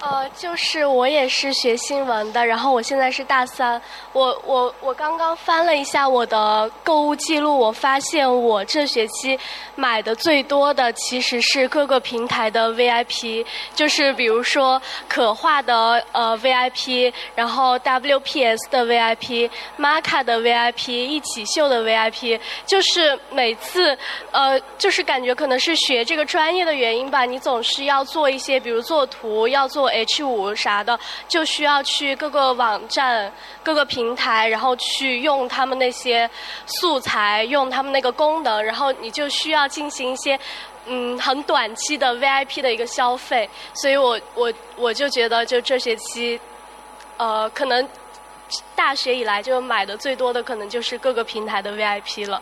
呃，就是我也是学新闻的，然后我现在是大三。我我我刚刚翻了一下我的购物记录，我发现我这学期买的最多的其实是各个平台的 VIP，就是比如说可画的呃 VIP，然后 WPS 的 VIP，Marka 的 VIP，一起秀的 VIP，就是每次呃，就是感觉可能是学这个专业的原因吧，你总是要做一些，比如做图，要做。H 五啥的，就需要去各个网站、各个平台，然后去用他们那些素材，用他们那个功能，然后你就需要进行一些嗯很短期的 VIP 的一个消费。所以我我我就觉得，就这学期，呃，可能大学以来就买的最多的，可能就是各个平台的 VIP 了。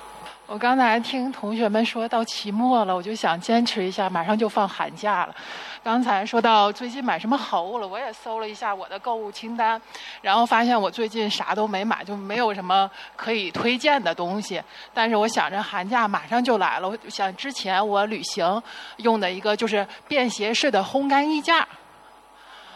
我刚才听同学们说到期末了，我就想坚持一下，马上就放寒假了。刚才说到最近买什么好物了，我也搜了一下我的购物清单，然后发现我最近啥都没买，就没有什么可以推荐的东西。但是我想着寒假马上就来了，我想之前我旅行用的一个就是便携式的烘干衣架。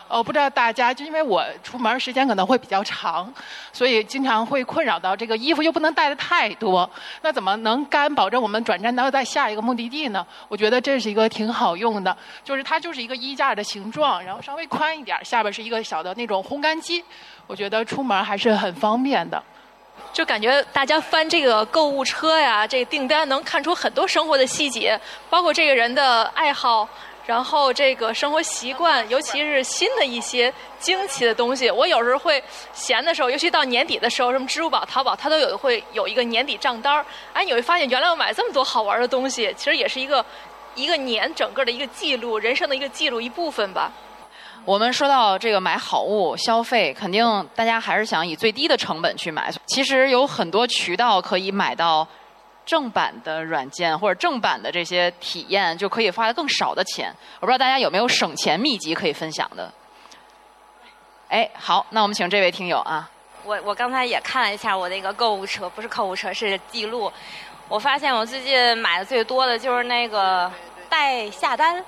我不知道大家，就因为我出门时间可能会比较长，所以经常会困扰到这个衣服又不能带的太多，那怎么能干保证我们转站到在下一个目的地呢？我觉得这是一个挺好用的，就是它就是一个衣架的形状，然后稍微宽一点，下边是一个小的那种烘干机，我觉得出门还是很方便的。就感觉大家翻这个购物车呀，这订单能看出很多生活的细节，包括这个人的爱好。然后这个生活习惯，尤其是新的一些惊奇的东西，我有时候会闲的时候，尤其到年底的时候，什么支付宝、淘宝，它都有会有一个年底账单儿。哎，你会发现原来我买这么多好玩的东西，其实也是一个一个年整个的一个记录，人生的一个记录一部分吧。我们说到这个买好物消费，肯定大家还是想以最低的成本去买。其实有很多渠道可以买到。正版的软件或者正版的这些体验，就可以花的更少的钱。我不知道大家有没有省钱秘籍可以分享的？哎，好，那我们请这位听友啊。我我刚才也看了一下我那个购物车，不是购物车是记录。我发现我最近买的最多的就是那个代下单。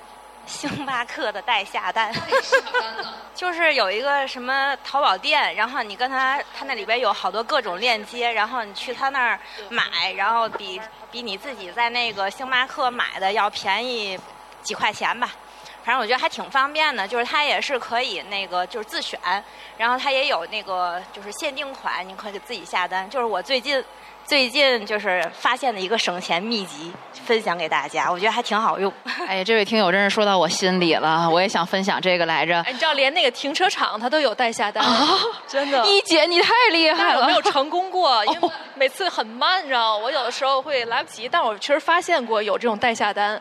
星巴克的代下单，就是有一个什么淘宝店，然后你跟他，他那里边有好多各种链接，然后你去他那儿买，然后比比你自己在那个星巴克买的要便宜几块钱吧。反正我觉得还挺方便的，就是它也是可以那个就是自选，然后它也有那个就是限定款，你可以自己下单。就是我最近最近就是发现的一个省钱秘籍，分享给大家，我觉得还挺好用。哎呀，这位听友真是说到我心里了，我也想分享这个来着。哎，你知道连那个停车场它都有代下单，真的。一姐你太厉害了，没有成功过，因为每次很慢，你知道，我有的时候会来不及，但我确实发现过有这种代下单。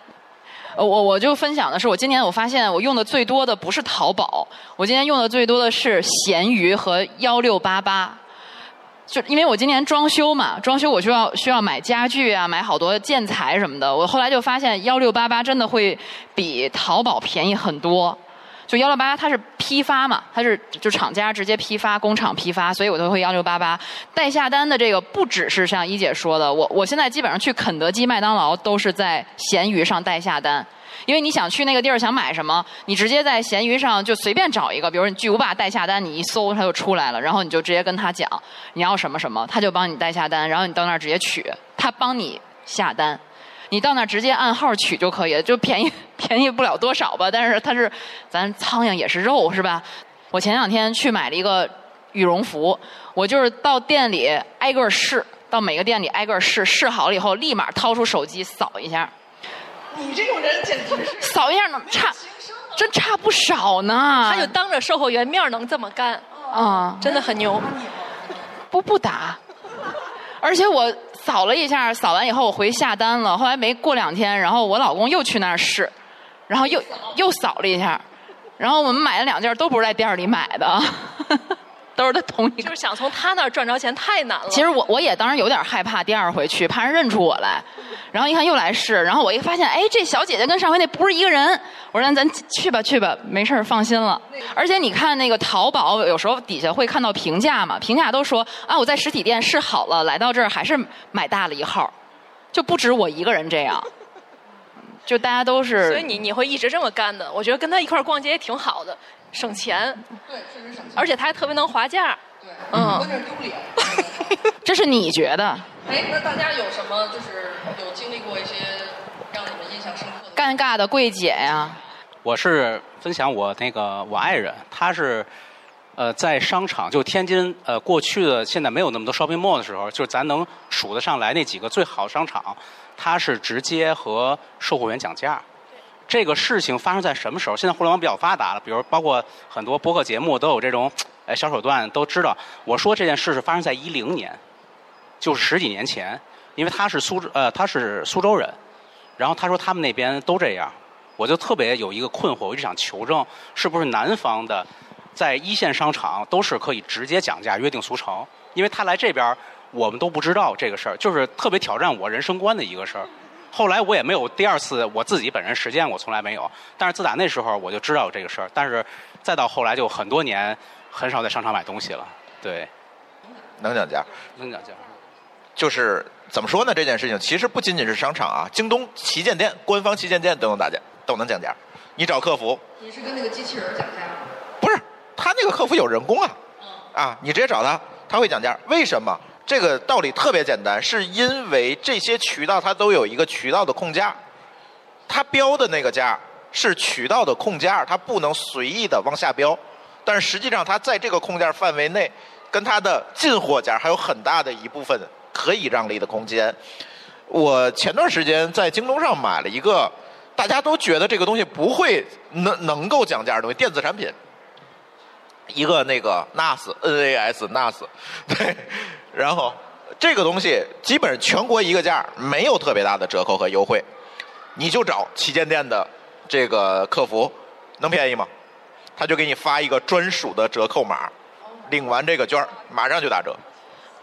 呃，我我就分享的是，我今年我发现我用的最多的不是淘宝，我今年用的最多的是闲鱼和幺六八八。就因为我今年装修嘛，装修我需要需要买家具啊，买好多建材什么的。我后来就发现幺六八八真的会比淘宝便宜很多。就幺六八八它是批发嘛，它是就厂家直接批发，工厂批发，所以我都会幺六八八。代下单的这个不只是像一姐说的，我我现在基本上去肯德基、麦当劳都是在闲鱼上代下单。因为你想去那个地儿想买什么，你直接在闲鱼上就随便找一个，比如你巨无霸代下单，你一搜它就出来了，然后你就直接跟他讲你要什么什么，他就帮你代下单，然后你到那儿直接取，他帮你下单，你到那儿直接按号取就可以了，就便宜便宜不了多少吧，但是它是咱苍蝇也是肉是吧？我前两天去买了一个羽绒服，我就是到店里挨个试，到每个店里挨个试，试好了以后立马掏出手机扫一下。你这种人简直是扫一下能差，真差不少呢。他就当着售货员面能这么干，啊，真的很牛。不不打，而且我扫了一下，扫完以后我回下单了。后来没过两天，然后我老公又去那儿试，然后又又扫了一下，然后我们买了两件都不是在店里买的。都是他同一个，就是想从他那儿赚着钱太难了。其实我我也当时有点害怕，第二回去怕人认出我来，然后一看又来试，然后我一发现，哎，这小姐姐跟上回那不是一个人。我说咱去吧去吧，没事放心了。而且你看那个淘宝，有时候底下会看到评价嘛，评价都说啊，我在实体店试好了，来到这儿还是买大了一号，就不止我一个人这样，就大家都是。所以你你会一直这么干的？我觉得跟他一块儿逛街也挺好的。省钱，对，确实省钱，而且它还特别能划价，对，嗯，关键丢脸，这是你觉得？哎，那大家有什么就是有经历过一些让你们印象深刻的？尴尬的柜姐呀！我是分享我那个我爱人，他是呃在商场，就天津呃过去的现在没有那么多 shopping mall 的时候，就是咱能数得上来那几个最好商场，他是直接和售货员讲价。这个事情发生在什么时候？现在互联网比较发达了，比如包括很多播客节目都有这种哎小手段，都知道。我说这件事是发生在一零年，就是十几年前，因为他是苏呃他是苏州人，然后他说他们那边都这样，我就特别有一个困惑，我就想求证是不是南方的在一线商场都是可以直接讲价约定俗成，因为他来这边我们都不知道这个事儿，就是特别挑战我人生观的一个事儿。后来我也没有第二次我自己本人实践我，从来没有。但是自打那时候我就知道有这个事儿，但是再到后来就很多年很少在商场买东西了。对，能讲价，能讲价，就是怎么说呢？这件事情其实不仅仅是商场啊，京东旗舰店、官方旗舰店都能打价，都能讲价。你找客服，你是跟那个机器人讲价吗？不是，他那个客服有人工啊，啊，你直接找他，他会讲价。为什么？这个道理特别简单，是因为这些渠道它都有一个渠道的控价，它标的那个价是渠道的控价，它不能随意的往下标。但是实际上，它在这个控价范围内，跟它的进货价还有很大的一部分可以让利的空间。我前段时间在京东上买了一个，大家都觉得这个东西不会能能够讲价的东西，电子产品，一个那个 NAS，NAS，NAS，对。然后，这个东西基本全国一个价，没有特别大的折扣和优惠，你就找旗舰店的这个客服，能便宜吗？他就给你发一个专属的折扣码，领完这个券马上就打折。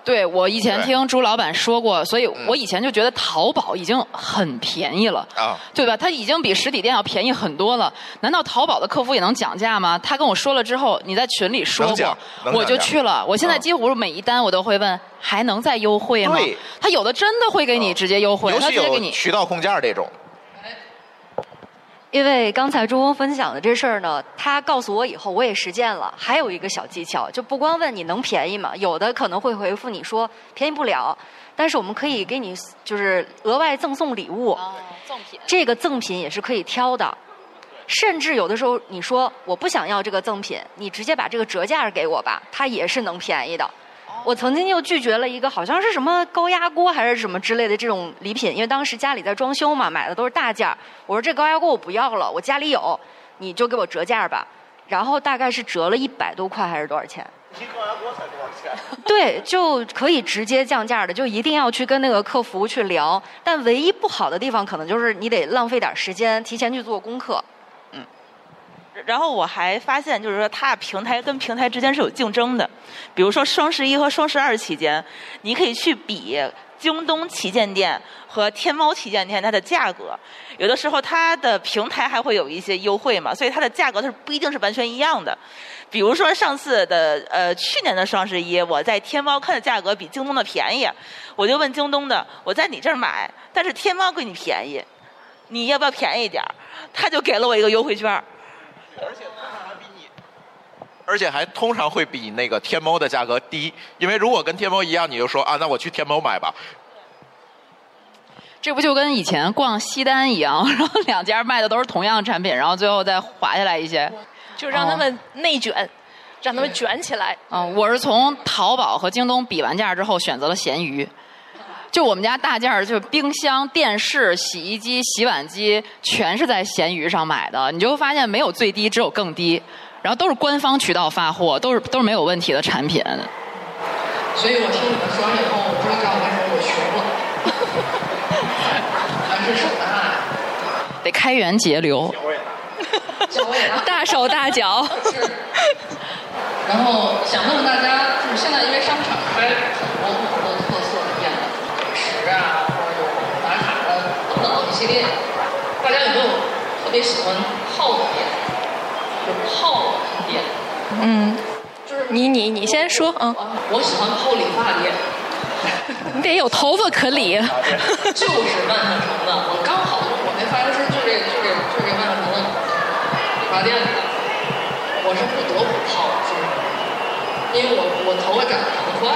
对，我以前听朱老板说过，所以我以前就觉得淘宝已经很便宜了，啊，对吧？它已经比实体店要便宜很多了。难道淘宝的客服也能讲价吗？他跟我说了之后，你在群里说过，我就去了。我现在几乎每一单我都会问，还能再优惠吗？他有的真的会给你直接优惠，他直接给你渠道控价这种。因为刚才朱峰分享的这事儿呢，他告诉我以后我也实践了。还有一个小技巧，就不光问你能便宜吗？有的可能会回复你说便宜不了，但是我们可以给你就是额外赠送礼物。赠品。这个赠品也是可以挑的，甚至有的时候你说我不想要这个赠品，你直接把这个折价给我吧，它也是能便宜的。我曾经又拒绝了一个好像是什么高压锅还是什么之类的这种礼品，因为当时家里在装修嘛，买的都是大件儿。我说这高压锅我不要了，我家里有，你就给我折价吧。然后大概是折了一百多块还是多少钱？新高压锅才多少钱？对，就可以直接降价的，就一定要去跟那个客服去聊。但唯一不好的地方，可能就是你得浪费点时间，提前去做功课。然后我还发现，就是说它平台跟平台之间是有竞争的。比如说双十一和双十二期间，你可以去比京东旗舰店和天猫旗舰店它的价格。有的时候它的平台还会有一些优惠嘛，所以它的价格它是不一定是完全一样的。比如说上次的呃去年的双十一，我在天猫看的价格比京东的便宜，我就问京东的，我在你这儿买，但是天猫给你便宜，你要不要便宜点儿？他就给了我一个优惠券儿。而且通常还比你，而且还通常会比那个天猫的价格低，因为如果跟天猫一样，你就说啊，那我去天猫买吧。这不就跟以前逛西单一样，然后两家卖的都是同样的产品，然后最后再划下来一些，就让他们内卷，让他们卷起来。嗯，我是从淘宝和京东比完价之后选择了闲鱼。就我们家大件儿，就冰箱、电视、洗衣机、洗碗机，全是在闲鱼上买的。你就会发现没有最低，只有更低，然后都是官方渠道发货，都是都是没有问题的产品。所以我听你们说完以后，我终于知道为什么我穷了，还是手大，得开源节流，脚也大，大手大脚。是。然后想问问大家，就是现在因为商场开很多啊，或者有打卡的等等一系列，大家有没有特别喜欢泡的店？就泡店。嗯，就是你你你先说，嗯。我喜欢泡理发店。你得有头发可理。就是万象城的，我刚好我那发型师就这就这就这万象城的理发店里的，我是不得不泡，是因为我我头发长得长得快，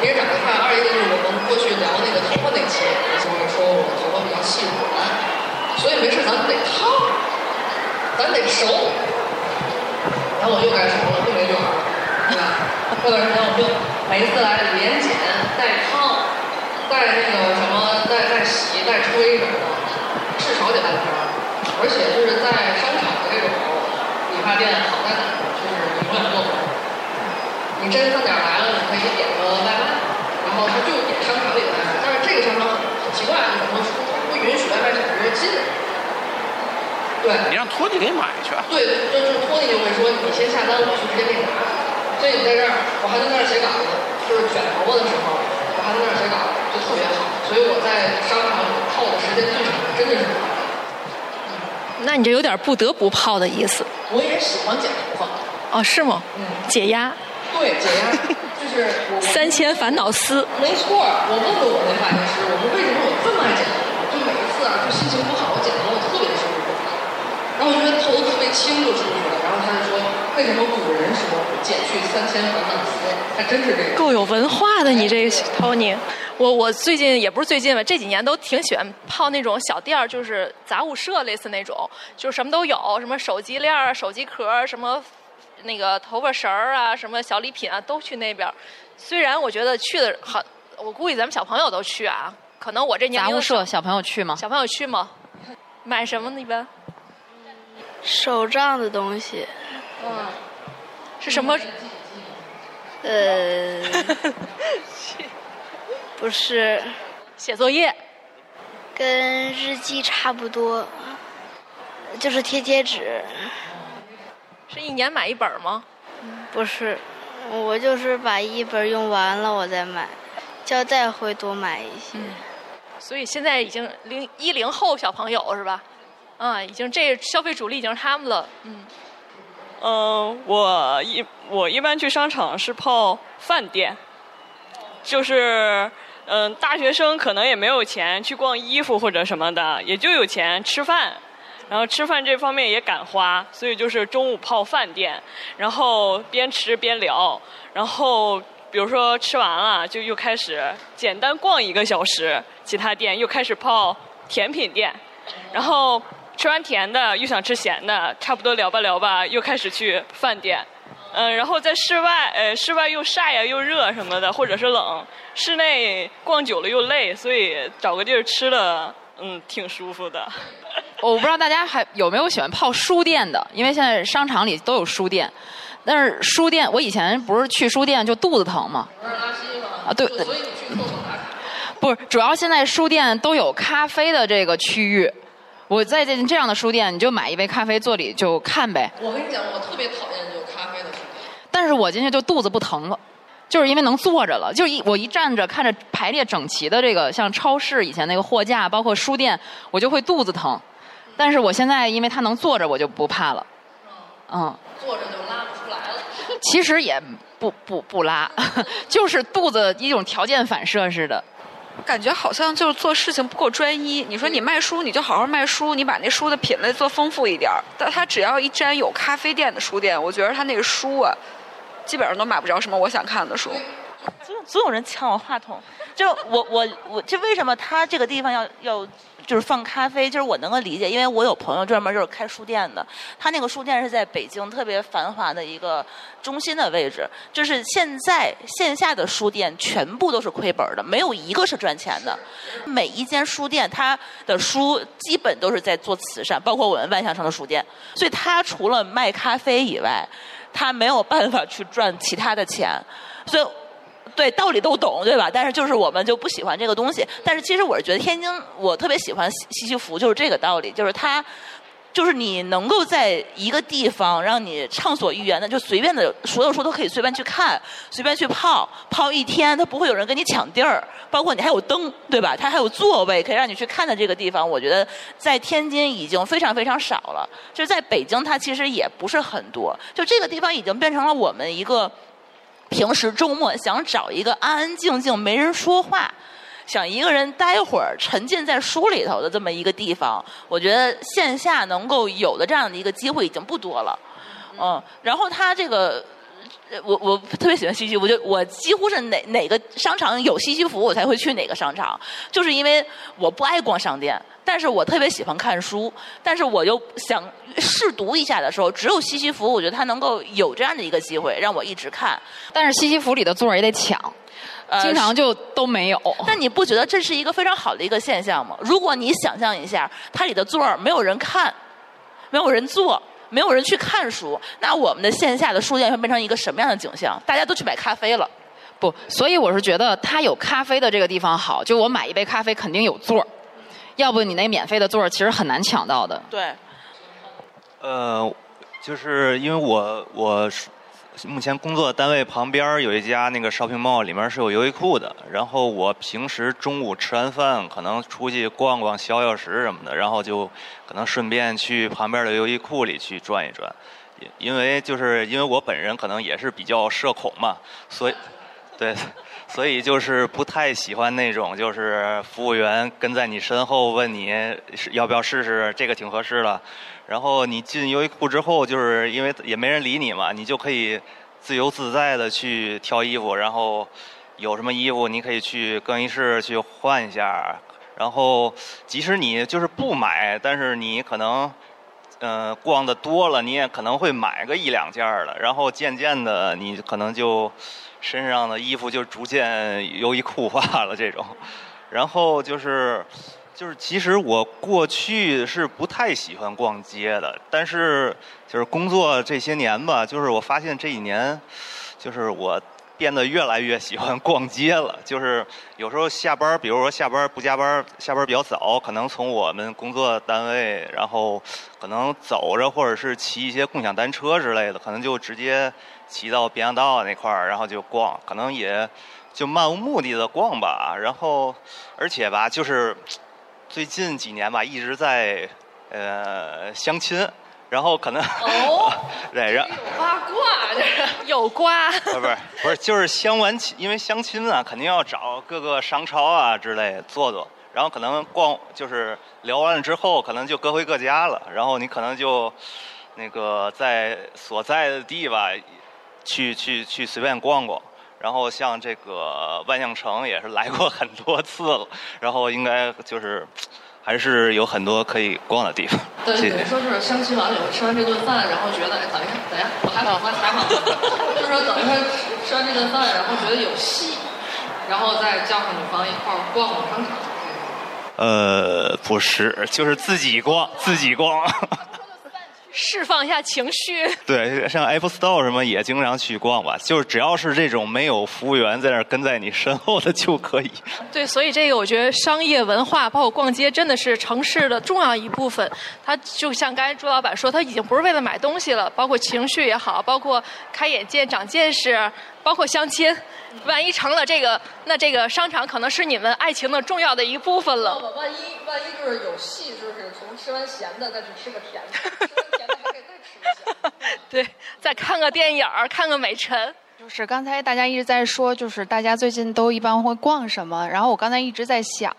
一个长得快，二一个就是我们过去聊那个头发那期的时候说我的头发比较细软，所以没事咱得烫，咱得熟，然后我又该熟了，又没卷儿，对吧？过段时间我就每一次来连剪带烫。带那个什么，带带洗、带吹什么的，至少得半天儿。而且就是在商场的这种理发店，好在哪儿？就是你永远做不完。你真饭点儿来了，你可以点个外卖，然后他就点商场里的外卖。但是这个商场很很奇怪，你可能说不允许外对。你让托尼给你买去。对，就是托尼就会说，你先下单，我去直接给你拿。所以你在这儿，我还在那儿写稿子，就是卷头发的时候，我还在那儿写稿子。就特别好，所以我在商场里泡的时间最长，真的是。那你这有点不得不泡的意思。我也喜欢剪头发。哦，是吗？嗯。解压。对，解压，就是我。三千烦恼丝。没错，我问过我那发型师，我说为什么我这么爱剪次啊，就心情不好，我剪头发特别舒服。然后我觉得头特别轻就舒服了。然后他就说，为什么古人说剪去三千烦恼丝？还真是这个。够有文化的，你这个 Tony。我我最近也不是最近吧，这几年都挺喜欢泡那种小店儿，就是杂物社类似那种，就什么都有，什么手机链儿、手机壳，什么那个头发绳儿啊，什么小礼品啊，都去那边。虽然我觉得去的很，我估计咱们小朋友都去啊，可能我这年杂物社小朋友去吗？小朋友去吗？买什么呢？一般手账的东西。嗯。是什么？呃。不是，写作业，跟日记差不多，就是贴贴纸。是一年买一本吗？不是，我就是把一本用完了我再买，胶带会多买一些。所以现在已经零一零后小朋友是吧？嗯，已经这消费主力已经是他们了。嗯。嗯，我一我一般去商场是泡饭店，就是。嗯，大学生可能也没有钱去逛衣服或者什么的，也就有钱吃饭，然后吃饭这方面也敢花，所以就是中午泡饭店，然后边吃边聊，然后比如说吃完了就又开始简单逛一个小时，其他店又开始泡甜品店，然后吃完甜的又想吃咸的，差不多聊吧聊吧，又开始去饭店。嗯，然后在室外，呃，室外又晒呀又热什么的，或者是冷；室内逛久了又累，所以找个地儿吃了，嗯，挺舒服的。我不知道大家还有没有喜欢泡书店的，因为现在商场里都有书店。但是书店，我以前不是去书店就肚子疼吗？啊，对。所以你去厕所打卡。不是，主要现在书店都有咖啡的这个区域。我在这这样的书店，你就买一杯咖啡，坐里就看呗。我跟你讲，我特别讨厌有咖啡的书店。但是我进去就肚子不疼了，就是因为能坐着了。就一我一站着看着排列整齐的这个，像超市以前那个货架，包括书店，我就会肚子疼。但是我现在因为它能坐着，我就不怕了。嗯。坐着就拉不。其实也不不不拉，就是肚子一种条件反射似的。感觉好像就是做事情不够专一。你说你卖书，你就好好卖书，你把那书的品类做丰富一点但他只要一沾有咖啡店的书店，我觉得他那个书啊，基本上都买不着什么我想看的书。总总有人抢我话筒，就我我我，这为什么他这个地方要要？就是放咖啡，就是我能够理解，因为我有朋友专门就是开书店的，他那个书店是在北京特别繁华的一个中心的位置。就是现在线下的书店全部都是亏本的，没有一个是赚钱的。每一间书店，它的书基本都是在做慈善，包括我们万象城的书店。所以，他除了卖咖啡以外，他没有办法去赚其他的钱。所以。对，道理都懂，对吧？但是就是我们就不喜欢这个东西。但是其实我是觉得天津，我特别喜欢西西弗，就是这个道理，就是它，就是你能够在一个地方让你畅所欲言的，就随便的所有书都可以随便去看，随便去泡，泡一天，它不会有人跟你抢地儿，包括你还有灯，对吧？它还有座位可以让你去看的这个地方，我觉得在天津已经非常非常少了。就是在北京，它其实也不是很多。就这个地方已经变成了我们一个。平时周末想找一个安安静静、没人说话，想一个人待会儿、沉浸在书里头的这么一个地方，我觉得线下能够有的这样的一个机会已经不多了。嗯，然后他这个，我我特别喜欢西西，我就我几乎是哪哪个商场有西西服，我才会去哪个商场，就是因为我不爱逛商店。但是我特别喜欢看书，但是我又想试读一下的时候，只有西西服，我觉得它能够有这样的一个机会让我一直看。但是西西服里的座儿也得抢，经常就都没有。但你不觉得这是一个非常好的一个现象吗？如果你想象一下，它里的座儿没有人看，没有人坐，没有人去看书，那我们的线下的书店会变成一个什么样的景象？大家都去买咖啡了。不，所以我是觉得它有咖啡的这个地方好，就我买一杯咖啡肯定有座儿。要不你那免费的座儿其实很难抢到的。对。呃，就是因为我我目前工作单位旁边有一家那个 shopping mall，里面是有优衣库的。然后我平时中午吃完饭，可能出去逛逛、消消食什么的，然后就可能顺便去旁边的优衣库里去转一转。因因为就是因为我本人可能也是比较社恐嘛，所以对。所以就是不太喜欢那种，就是服务员跟在你身后问你要不要试试这个挺合适的，然后你进优衣库之后，就是因为也没人理你嘛，你就可以自由自在的去挑衣服，然后有什么衣服你可以去更衣室去换一下，然后即使你就是不买，但是你可能嗯逛的多了，你也可能会买个一两件的，然后渐渐的你可能就。身上的衣服就逐渐优衣库化了，这种。然后就是，就是其实我过去是不太喜欢逛街的，但是就是工作这些年吧，就是我发现这一年，就是我变得越来越喜欢逛街了。就是有时候下班，比如说下班不加班，下班比较早，可能从我们工作单位，然后可能走着或者是骑一些共享单车之类的，可能就直接。骑到滨江道那块儿，然后就逛，可能也就漫无目的的逛吧。然后，而且吧，就是最近几年吧，一直在呃相亲，然后可能哦，对，然有八卦，这是 有瓜。不是不是，就是相完亲，因为相亲啊，肯定要找各个商超啊之类坐坐，然后可能逛就是聊完了之后，可能就各回各家了。然后你可能就那个在所在的地吧。去去去随便逛逛，然后像这个万象城也是来过很多次了，然后应该就是还是有很多可以逛的地方。对，谢谢。等于说是相亲完了以后吃完这顿饭，然后觉得哎，等一下，等一下，我还我还采访，就是说等一下吃吃完这顿饭，然后觉得有戏，然后再叫上女方一块儿逛逛商场。呃，不是，就是自己逛，自己逛。释放一下情绪。对，像 Apple Store 什么也经常去逛吧，就是只要是这种没有服务员在那儿跟在你身后的就可以。对，所以这个我觉得商业文化包括逛街真的是城市的重要一部分。它就像刚才朱老板说，他已经不是为了买东西了，包括情绪也好，包括开眼界、长见识，包括相亲。万一成了这个，那这个商场可能是你们爱情的重要的一部分了。万一万一就是有戏，就是从吃完咸的再去吃个甜的，吃完甜的还可以再吃一下。对，再看个电影儿，看个美晨。就是刚才大家一直在说，就是大家最近都一般会逛什么？然后我刚才一直在想，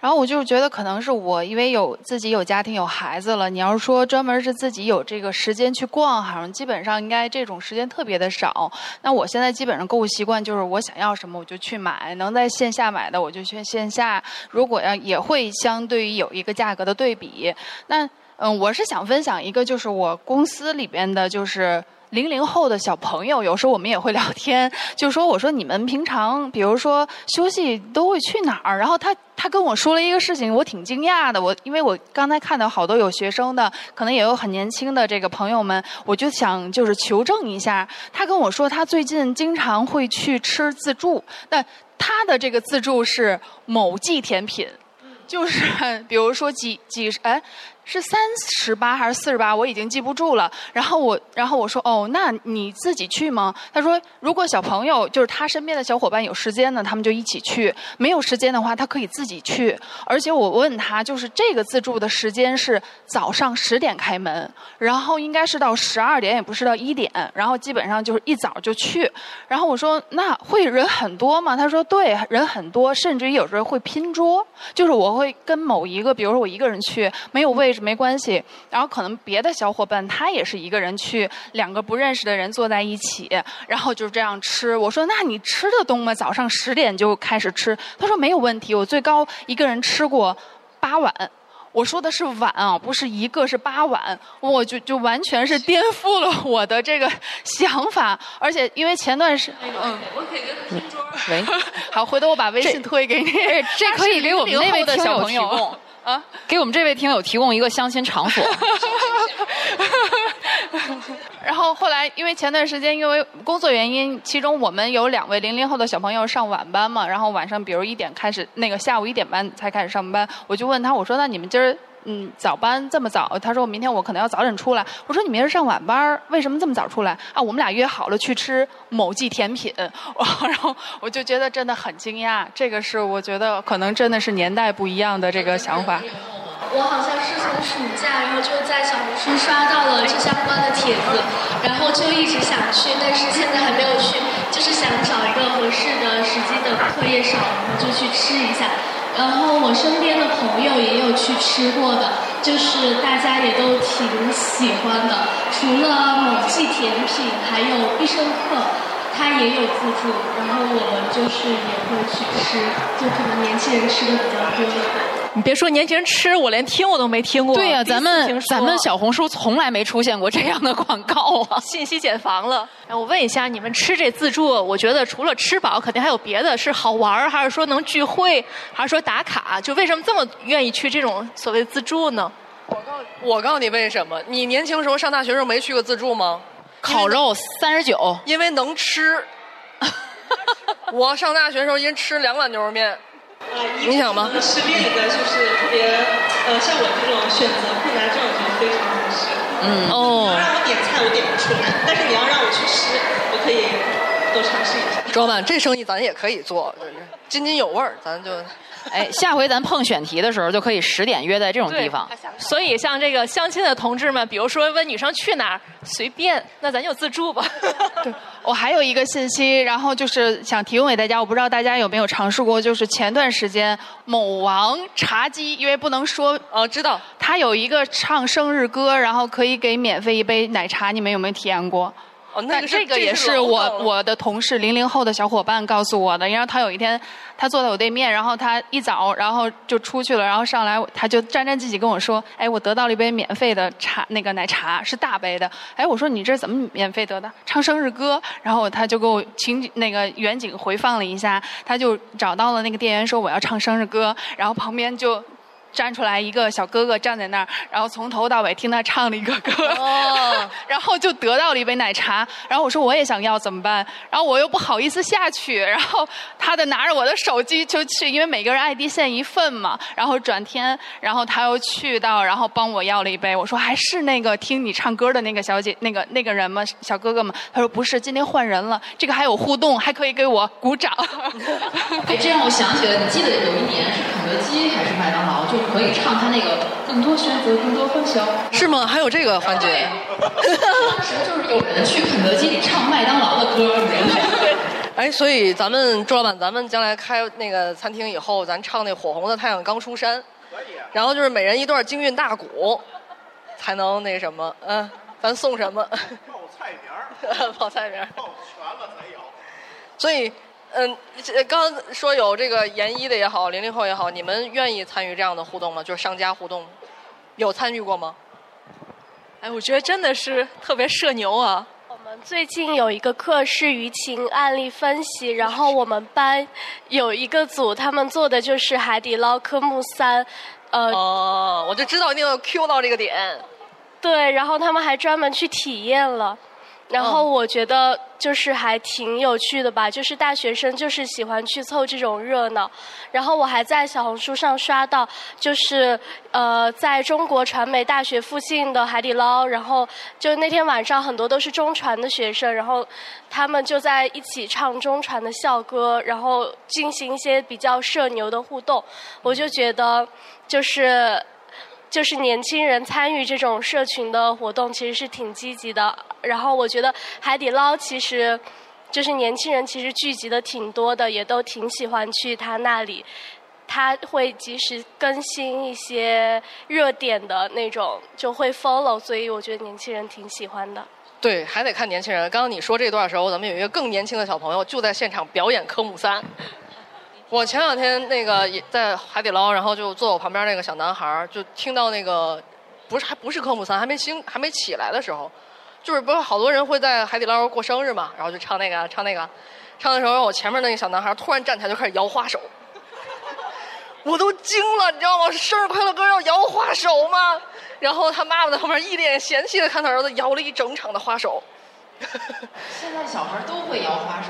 然后我就觉得可能是我因为有自己有家庭有孩子了，你要是说专门是自己有这个时间去逛，好像基本上应该这种时间特别的少。那我现在基本上购物习惯就是我想要什么我就去买，能在线下买的我就去线下。如果要也会相对于有一个价格的对比。那嗯，我是想分享一个，就是我公司里边的，就是。零零后的小朋友，有时候我们也会聊天，就说我说你们平常比如说休息都会去哪儿？然后他他跟我说了一个事情，我挺惊讶的。我因为我刚才看到好多有学生的，可能也有很年轻的这个朋友们，我就想就是求证一下。他跟我说他最近经常会去吃自助，那他的这个自助是某记甜品，就是比如说几几哎。是三十八还是四十八？我已经记不住了。然后我，然后我说，哦，那你自己去吗？他说，如果小朋友就是他身边的小伙伴有时间呢，他们就一起去；没有时间的话，他可以自己去。而且我问他，就是这个自助的时间是早上十点开门，然后应该是到十二点，也不是到一点，然后基本上就是一早就去。然后我说，那会人很多吗？他说，对，人很多，甚至于有时候会拼桌，就是我会跟某一个，比如说我一个人去，没有位置。没关系，然后可能别的小伙伴他也是一个人去，两个不认识的人坐在一起，然后就这样吃。我说：“那你吃得动吗？早上十点就开始吃？”他说：“没有问题，我最高一个人吃过八碗。”我说的是碗啊，不是一个，是八碗。我就就完全是颠覆了我的这个想法，而且因为前段时嗯，我可以跟他拼桌。喂，好，回头我把微信推给你。这可以给我们那位听友提供。啊，给我们这位听友提供一个相亲场所。然后后来，因为前段时间因为工作原因，其中我们有两位零零后的小朋友上晚班嘛，然后晚上比如一点开始，那个下午一点半才开始上班，我就问他，我说那你们今儿嗯早班这么早？他说明天我可能要早点出来。我说你明儿上晚班，为什么这么早出来？啊，我们俩约好了去吃某记甜品。然后我就觉得真的很惊讶，这个是我觉得可能真的是年代不一样的这个想法。我好像是从暑假，然后就在小红书刷到了这相关的帖子，然后就一直想去，但是现在还没有去，就是想找一个合适的时机的课业少，然后就去吃一下。然后我身边的朋友也有去吃过的，就是大家也都挺喜欢的。除了某记甜品，还有必胜客，它也有自助，然后我们就是也会去吃，就可能年轻人吃的比较多一点。你别说年轻人吃，我连听我都没听过。对呀、咱们咱们小红书从来没出现过这样的广告啊！信息茧房了。哎，我问一下，你们吃这自助，我觉得除了吃饱，肯定还有别的，是好玩儿，还是说能聚会，还是说打卡？就为什么这么愿意去这种所谓自助呢？我告我告诉你为什么？你年轻时候上大学时候没去过自助吗？烤肉三十九，因为能吃。我上大学时候一人吃两碗牛肉面，你想吗？是另一个就是特别呃，像我这种选择困难症就非常合适。嗯哦。你要让我点菜，我点不出来，但是你要让我去吃，我可以多尝试一下。周老板，这生意咱也可以做，就是津津有味儿，咱就。哎，下回咱碰选题的时候，就可以十点约在这种地方。所以像这个相亲的同志们，比如说问女生去哪儿，随便，那咱就自助吧。对我还有一个信息，然后就是想提供给大家，我不知道大家有没有尝试过，就是前段时间某王茶几，因为不能说，哦，知道，他有一个唱生日歌，然后可以给免费一杯奶茶，你们有没有体验过？哦，那个这个也是我我的同事零零后的小伙伴告诉我的，然后他有一天他坐在我对面，然后他一早然后就出去了，然后上来他就沾沾自喜跟我说：“哎，我得到了一杯免费的茶，那个奶茶是大杯的。”哎，我说你这是怎么免费得的？唱生日歌，然后他就给我情那个远景回放了一下，他就找到了那个店员说我要唱生日歌，然后旁边就。站出来一个小哥哥站在那儿，然后从头到尾听他唱了一个歌，然后就得到了一杯奶茶。然后我说我也想要怎么办？然后我又不好意思下去，然后他的拿着我的手机就去，因为每个人 ID 限一份嘛。然后转天，然后他又去到，然后帮我要了一杯。我说还是那个听你唱歌的那个小姐，那个那个人吗？小哥哥吗？他说不是，今天换人了。这个还有互动，还可以给我鼓掌。哎，这让我想起了，你记得有一年是肯德基还是麦当劳，就可以唱他那个更多选择，更多欢笑。是吗？还有这个环节？当时就是有人去肯德基里唱麦当劳的歌，你知道吗？哎，所以咱们朱老板，咱们将来开那个餐厅以后，咱唱那火红的太阳刚出山，然后就是每人一段京韵大鼓，才能那什么，嗯，咱送什么？报菜名儿，报菜名儿。报全了才有。所以，嗯，这刚刚说有这个研一的也好，零零后也好，你们愿意参与这样的互动吗？就是商家互动，有参与过吗？哎，我觉得真的是特别社牛啊！我们最近有一个课是舆情案例分析，然后我们班有一个组，他们做的就是海底捞科目三，呃，哦，我就知道一定要 Q 到这个点。对，然后他们还专门去体验了，然后我觉得就是还挺有趣的吧，就是大学生就是喜欢去凑这种热闹。然后我还在小红书上刷到，就是呃，在中国传媒大学附近的海底捞，然后就那天晚上很多都是中传的学生，然后他们就在一起唱中传的校歌，然后进行一些比较社牛的互动。我就觉得就是。就是年轻人参与这种社群的活动，其实是挺积极的。然后我觉得海底捞其实，就是年轻人其实聚集的挺多的，也都挺喜欢去他那里。他会及时更新一些热点的那种，就会 follow，所以我觉得年轻人挺喜欢的。对，还得看年轻人。刚刚你说这段的时候，咱们有一个更年轻的小朋友就在现场表演科目三。我前两天那个也在海底捞，然后就坐我旁边那个小男孩儿，就听到那个不是还不是科目三，还没兴还没起来的时候，就是不是好多人会在海底捞过生日嘛，然后就唱那个唱那个，唱的时候我前面那个小男孩突然站起来就开始摇花手，我都惊了，你知道吗？生日快乐歌要摇花手吗？然后他妈妈在后面一脸嫌弃的看他儿子摇了一整场的花手。现在小孩都会摇花手，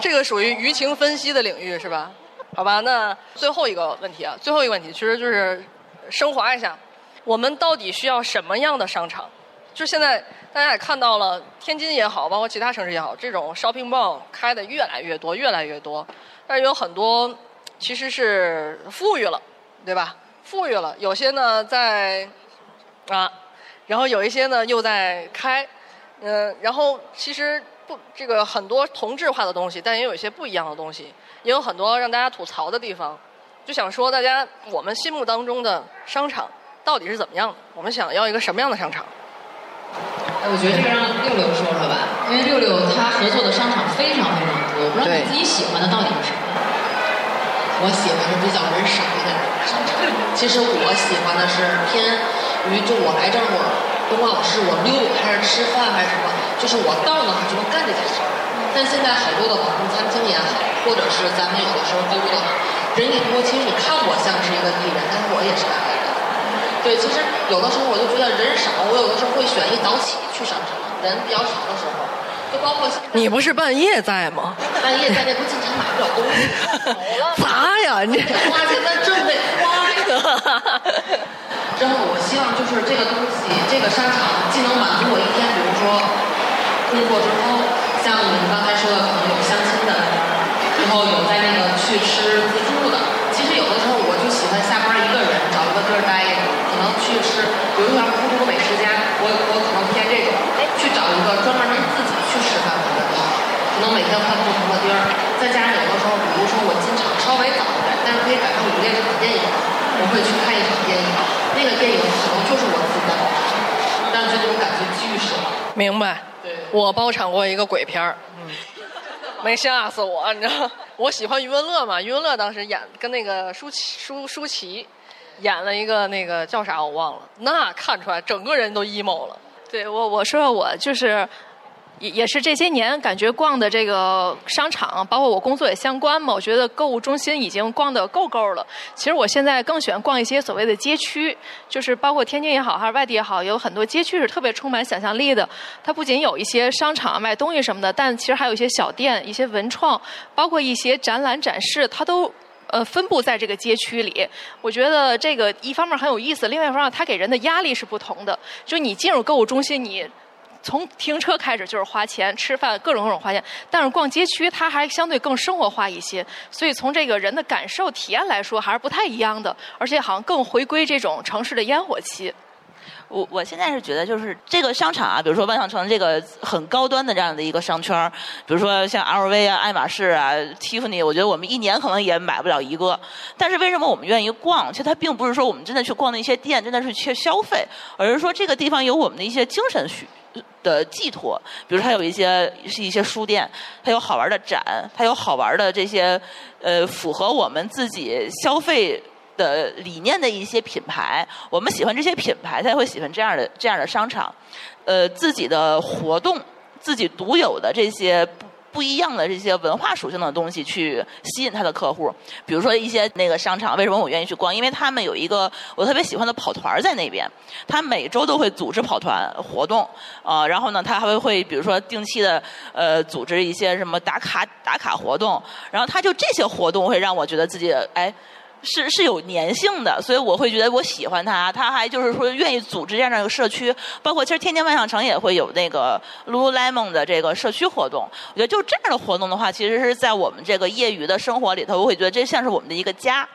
这个属于舆情分析的领域是吧？好吧，那最后一个问题啊，最后一个问题其实就是升华一下，我们到底需要什么样的商场？就现在大家也看到了，天津也好，包括其他城市也好，这种 shopping mall 开的越来越多，越来越多，但是有很多其实是富裕了，对吧？富裕了，有些呢在啊，然后有一些呢又在开。嗯，然后其实不，这个很多同质化的东西，但也有一些不一样的东西，也有很多让大家吐槽的地方。就想说，大家我们心目当中的商场到底是怎么样的？我们想要一个什么样的商场？哎，我觉得这个让六六说说吧，因为六六他合作的商场非常非常多，我不知道你自己喜欢的到底是什么。我喜欢是比较人少一点的商场。其实我喜欢的是偏于就我来这儿，我不管我是我溜还是吃饭还是什么，就是我到那儿就能干这件事儿。但现在好多的网红餐厅也好，或者是咱们有的时候购物的好，人一多，其实你看我像是一个艺人，但是我也是个艺人。对，其实有的时候我就觉得人少，我有的时候会选一早起去商场，人比较少的时候，就包括你不是半夜在吗？半夜在那不进城买不了东西，砸呀你！花钱在挣得花呀。之后我希望就是这个东西，这个商场既能满足我一天，比如说工作之后，像你们刚才说的，可能有相亲的，然后有在那个去吃自助的。其实有的时候我就喜欢下班一个人找一个地儿待一会儿，可能去吃，比如像孤独美食家，我我可能偏这种，去找一个专门能自己去吃饭的地方，可能每天换不同的地儿。再加上有的时候，比如说我进场稍微早一点，但是可以赶上午夜场电影，我会去看一场电影。那个电影可能就是我自己的，但是这种感觉巨爽。明白。对。我包场过一个鬼片儿，嗯，没吓死我，你知道？我喜欢余文乐嘛，余文乐当时演跟那个舒淇舒舒淇演了一个那个叫啥我忘了，那看出来整个人都 emo 了。对我我说说我就是。也也是这些年感觉逛的这个商场，包括我工作也相关嘛，我觉得购物中心已经逛得够够了。其实我现在更喜欢逛一些所谓的街区，就是包括天津也好，还是外地也好，有很多街区是特别充满想象力的。它不仅有一些商场卖东西什么的，但其实还有一些小店、一些文创，包括一些展览展示，它都。呃，分布在这个街区里，我觉得这个一方面很有意思，另外一方面它给人的压力是不同的。就你进入购物中心，你从停车开始就是花钱，吃饭各种各种花钱。但是逛街区它还相对更生活化一些，所以从这个人的感受体验来说，还是不太一样的，而且好像更回归这种城市的烟火气。我我现在是觉得，就是这个商场啊，比如说万象城这个很高端的这样的一个商圈比如说像 LV 啊、爱马仕啊、Tiffany，我觉得我们一年可能也买不了一个。但是为什么我们愿意逛？其实它并不是说我们真的去逛那些店，真的是去消费，而是说这个地方有我们的一些精神需的寄托。比如它有一些是一些书店，它有好玩的展，它有好玩的这些呃符合我们自己消费。的理念的一些品牌，我们喜欢这些品牌，才会喜欢这样的这样的商场。呃，自己的活动，自己独有的这些不一样的这些文化属性的东西，去吸引他的客户。比如说一些那个商场，为什么我愿意去逛？因为他们有一个我特别喜欢的跑团在那边，他每周都会组织跑团活动、呃。然后呢，他还会会比如说定期的呃组织一些什么打卡打卡活动。然后他就这些活动会让我觉得自己哎。是是有粘性的，所以我会觉得我喜欢他。他还就是说愿意组织这样的一个社区，包括其实天津万象城也会有那个 Lululemon 的这个社区活动。我觉得就这样的活动的话，其实是在我们这个业余的生活里头，我会觉得这像是我们的一个家。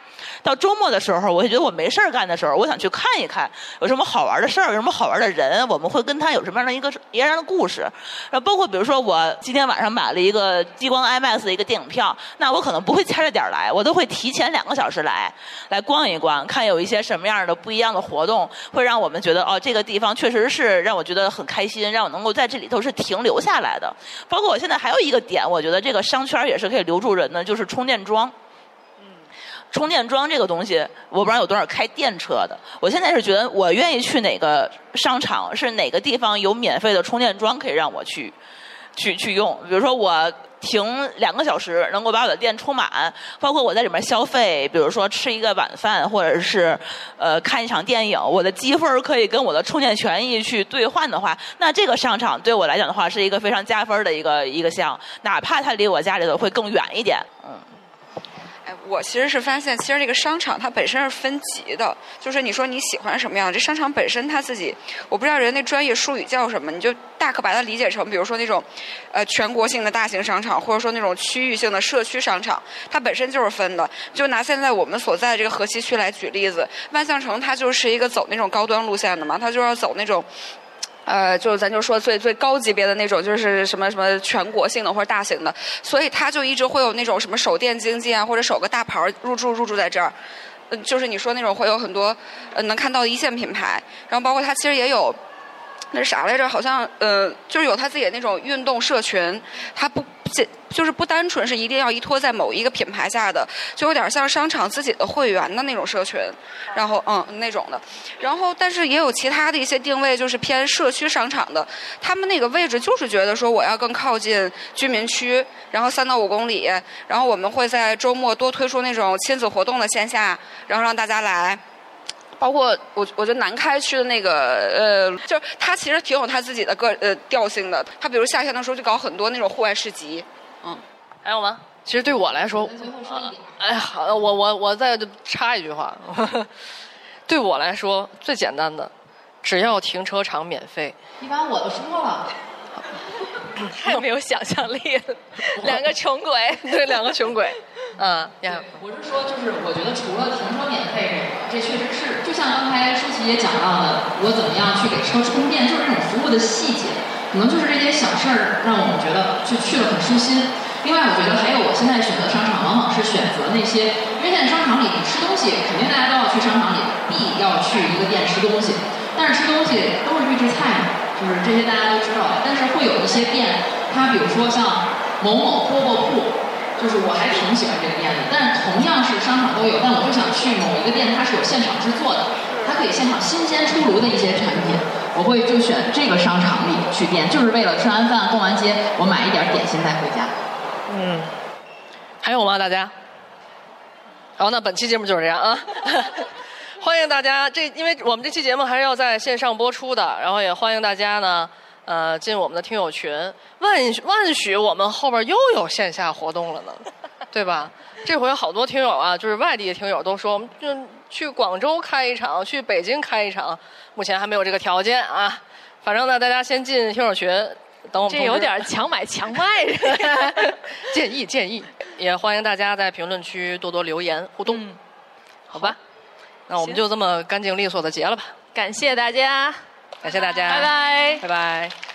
到周末的时候，我会觉得我没事儿干的时候，我想去看一看有什么好玩的事儿，有什么好玩的人，我们会跟他有什么样的一个一样的故事。然后包括比如说我今天晚上买了一个激光 IMAX 的一个电影票，那我可能不会掐着点儿来，我都会提前两个小时来。来逛一逛，看有一些什么样的不一样的活动，会让我们觉得哦，这个地方确实是让我觉得很开心，让我能够在这里头是停留下来的。包括我现在还有一个点，我觉得这个商圈也是可以留住人的，就是充电桩。充电桩这个东西，我不知道有多少开电车的。我现在是觉得，我愿意去哪个商场，是哪个地方有免费的充电桩可以让我去，去去用。比如说我。停两个小时能够把我的电充满，包括我在里面消费，比如说吃一个晚饭，或者是呃看一场电影，我的积分可以跟我的充电权益去兑换的话，那这个商场对我来讲的话是一个非常加分的一个一个项，哪怕它离我家里头会更远一点，嗯。哎，我其实是发现，其实这个商场它本身是分级的，就是你说你喜欢什么样，这商场本身它自己，我不知道人那专业术语叫什么，你就大可把它理解成，比如说那种，呃，全国性的大型商场，或者说那种区域性的社区商场，它本身就是分的。就拿现在我们所在的这个河西区来举例子，万象城它就是一个走那种高端路线的嘛，它就要走那种。呃，就咱就说最最高级别的那种，就是什么什么全国性的或者大型的，所以它就一直会有那种什么首店经济啊，或者首个大牌入驻入驻在这儿。嗯，就是你说那种会有很多呃能看到一线品牌，然后包括它其实也有那是啥来着？好像呃，就是有它自己的那种运动社群，它不就是不单纯是一定要依托在某一个品牌下的，就有点像商场自己的会员的那种社群，然后嗯那种的，然后但是也有其他的一些定位，就是偏社区商场的，他们那个位置就是觉得说我要更靠近居民区，然后三到五公里，然后我们会在周末多推出那种亲子活动的线下，然后让大家来。包括我，我觉得南开区的那个，呃，就是它其实挺有它自己的个呃调性的。它比如夏天的时候就搞很多那种户外市集，嗯，还有吗？其实对我来说，哎呀，好，我我我再插一句话，对我来说最简单的，只要停车场免费。你把我都说了。太没有想象力了，两个穷鬼，对，两个穷鬼，嗯，呀，我是说，就是我觉得除了停车免费这个，这确实是，就像刚才舒淇也讲到的，我怎么样去给车充电，就是这种服务的细节，可能就是这些小事儿让我们觉得就去了很舒心。另外，我觉得还有我现在选择商场，往往是选择那些，因为现在商场里你吃东西，肯定大家都要去商场里，必要去一个店吃东西，但是吃东西都是预制菜嘛。就是这些大家都知道。但是会有一些店，它比如说像某某饽饽铺，就是我还挺喜欢这个店的。但是同样是商场都有，但我就想去某一个店，它是有现场制作的，它可以现场新鲜出炉的一些产品，我会就选这个商场里去店，就是为了吃完饭逛完街，我买一点点心带回家。嗯，还有吗？大家？好，那本期节目就是这样啊。欢迎大家，这因为我们这期节目还是要在线上播出的，然后也欢迎大家呢，呃，进我们的听友群。万万许我们后边又有线下活动了呢，对吧？这回好多听友啊，就是外地的听友都说，我们就去广州开一场，去北京开一场，目前还没有这个条件啊。反正呢，大家先进听友群，等我们。这有点强买强卖。建议建议，也欢迎大家在评论区多多留言互动，好吧？那我们就这么干净利索的结了吧。感谢大家，感谢大家，拜拜，拜拜。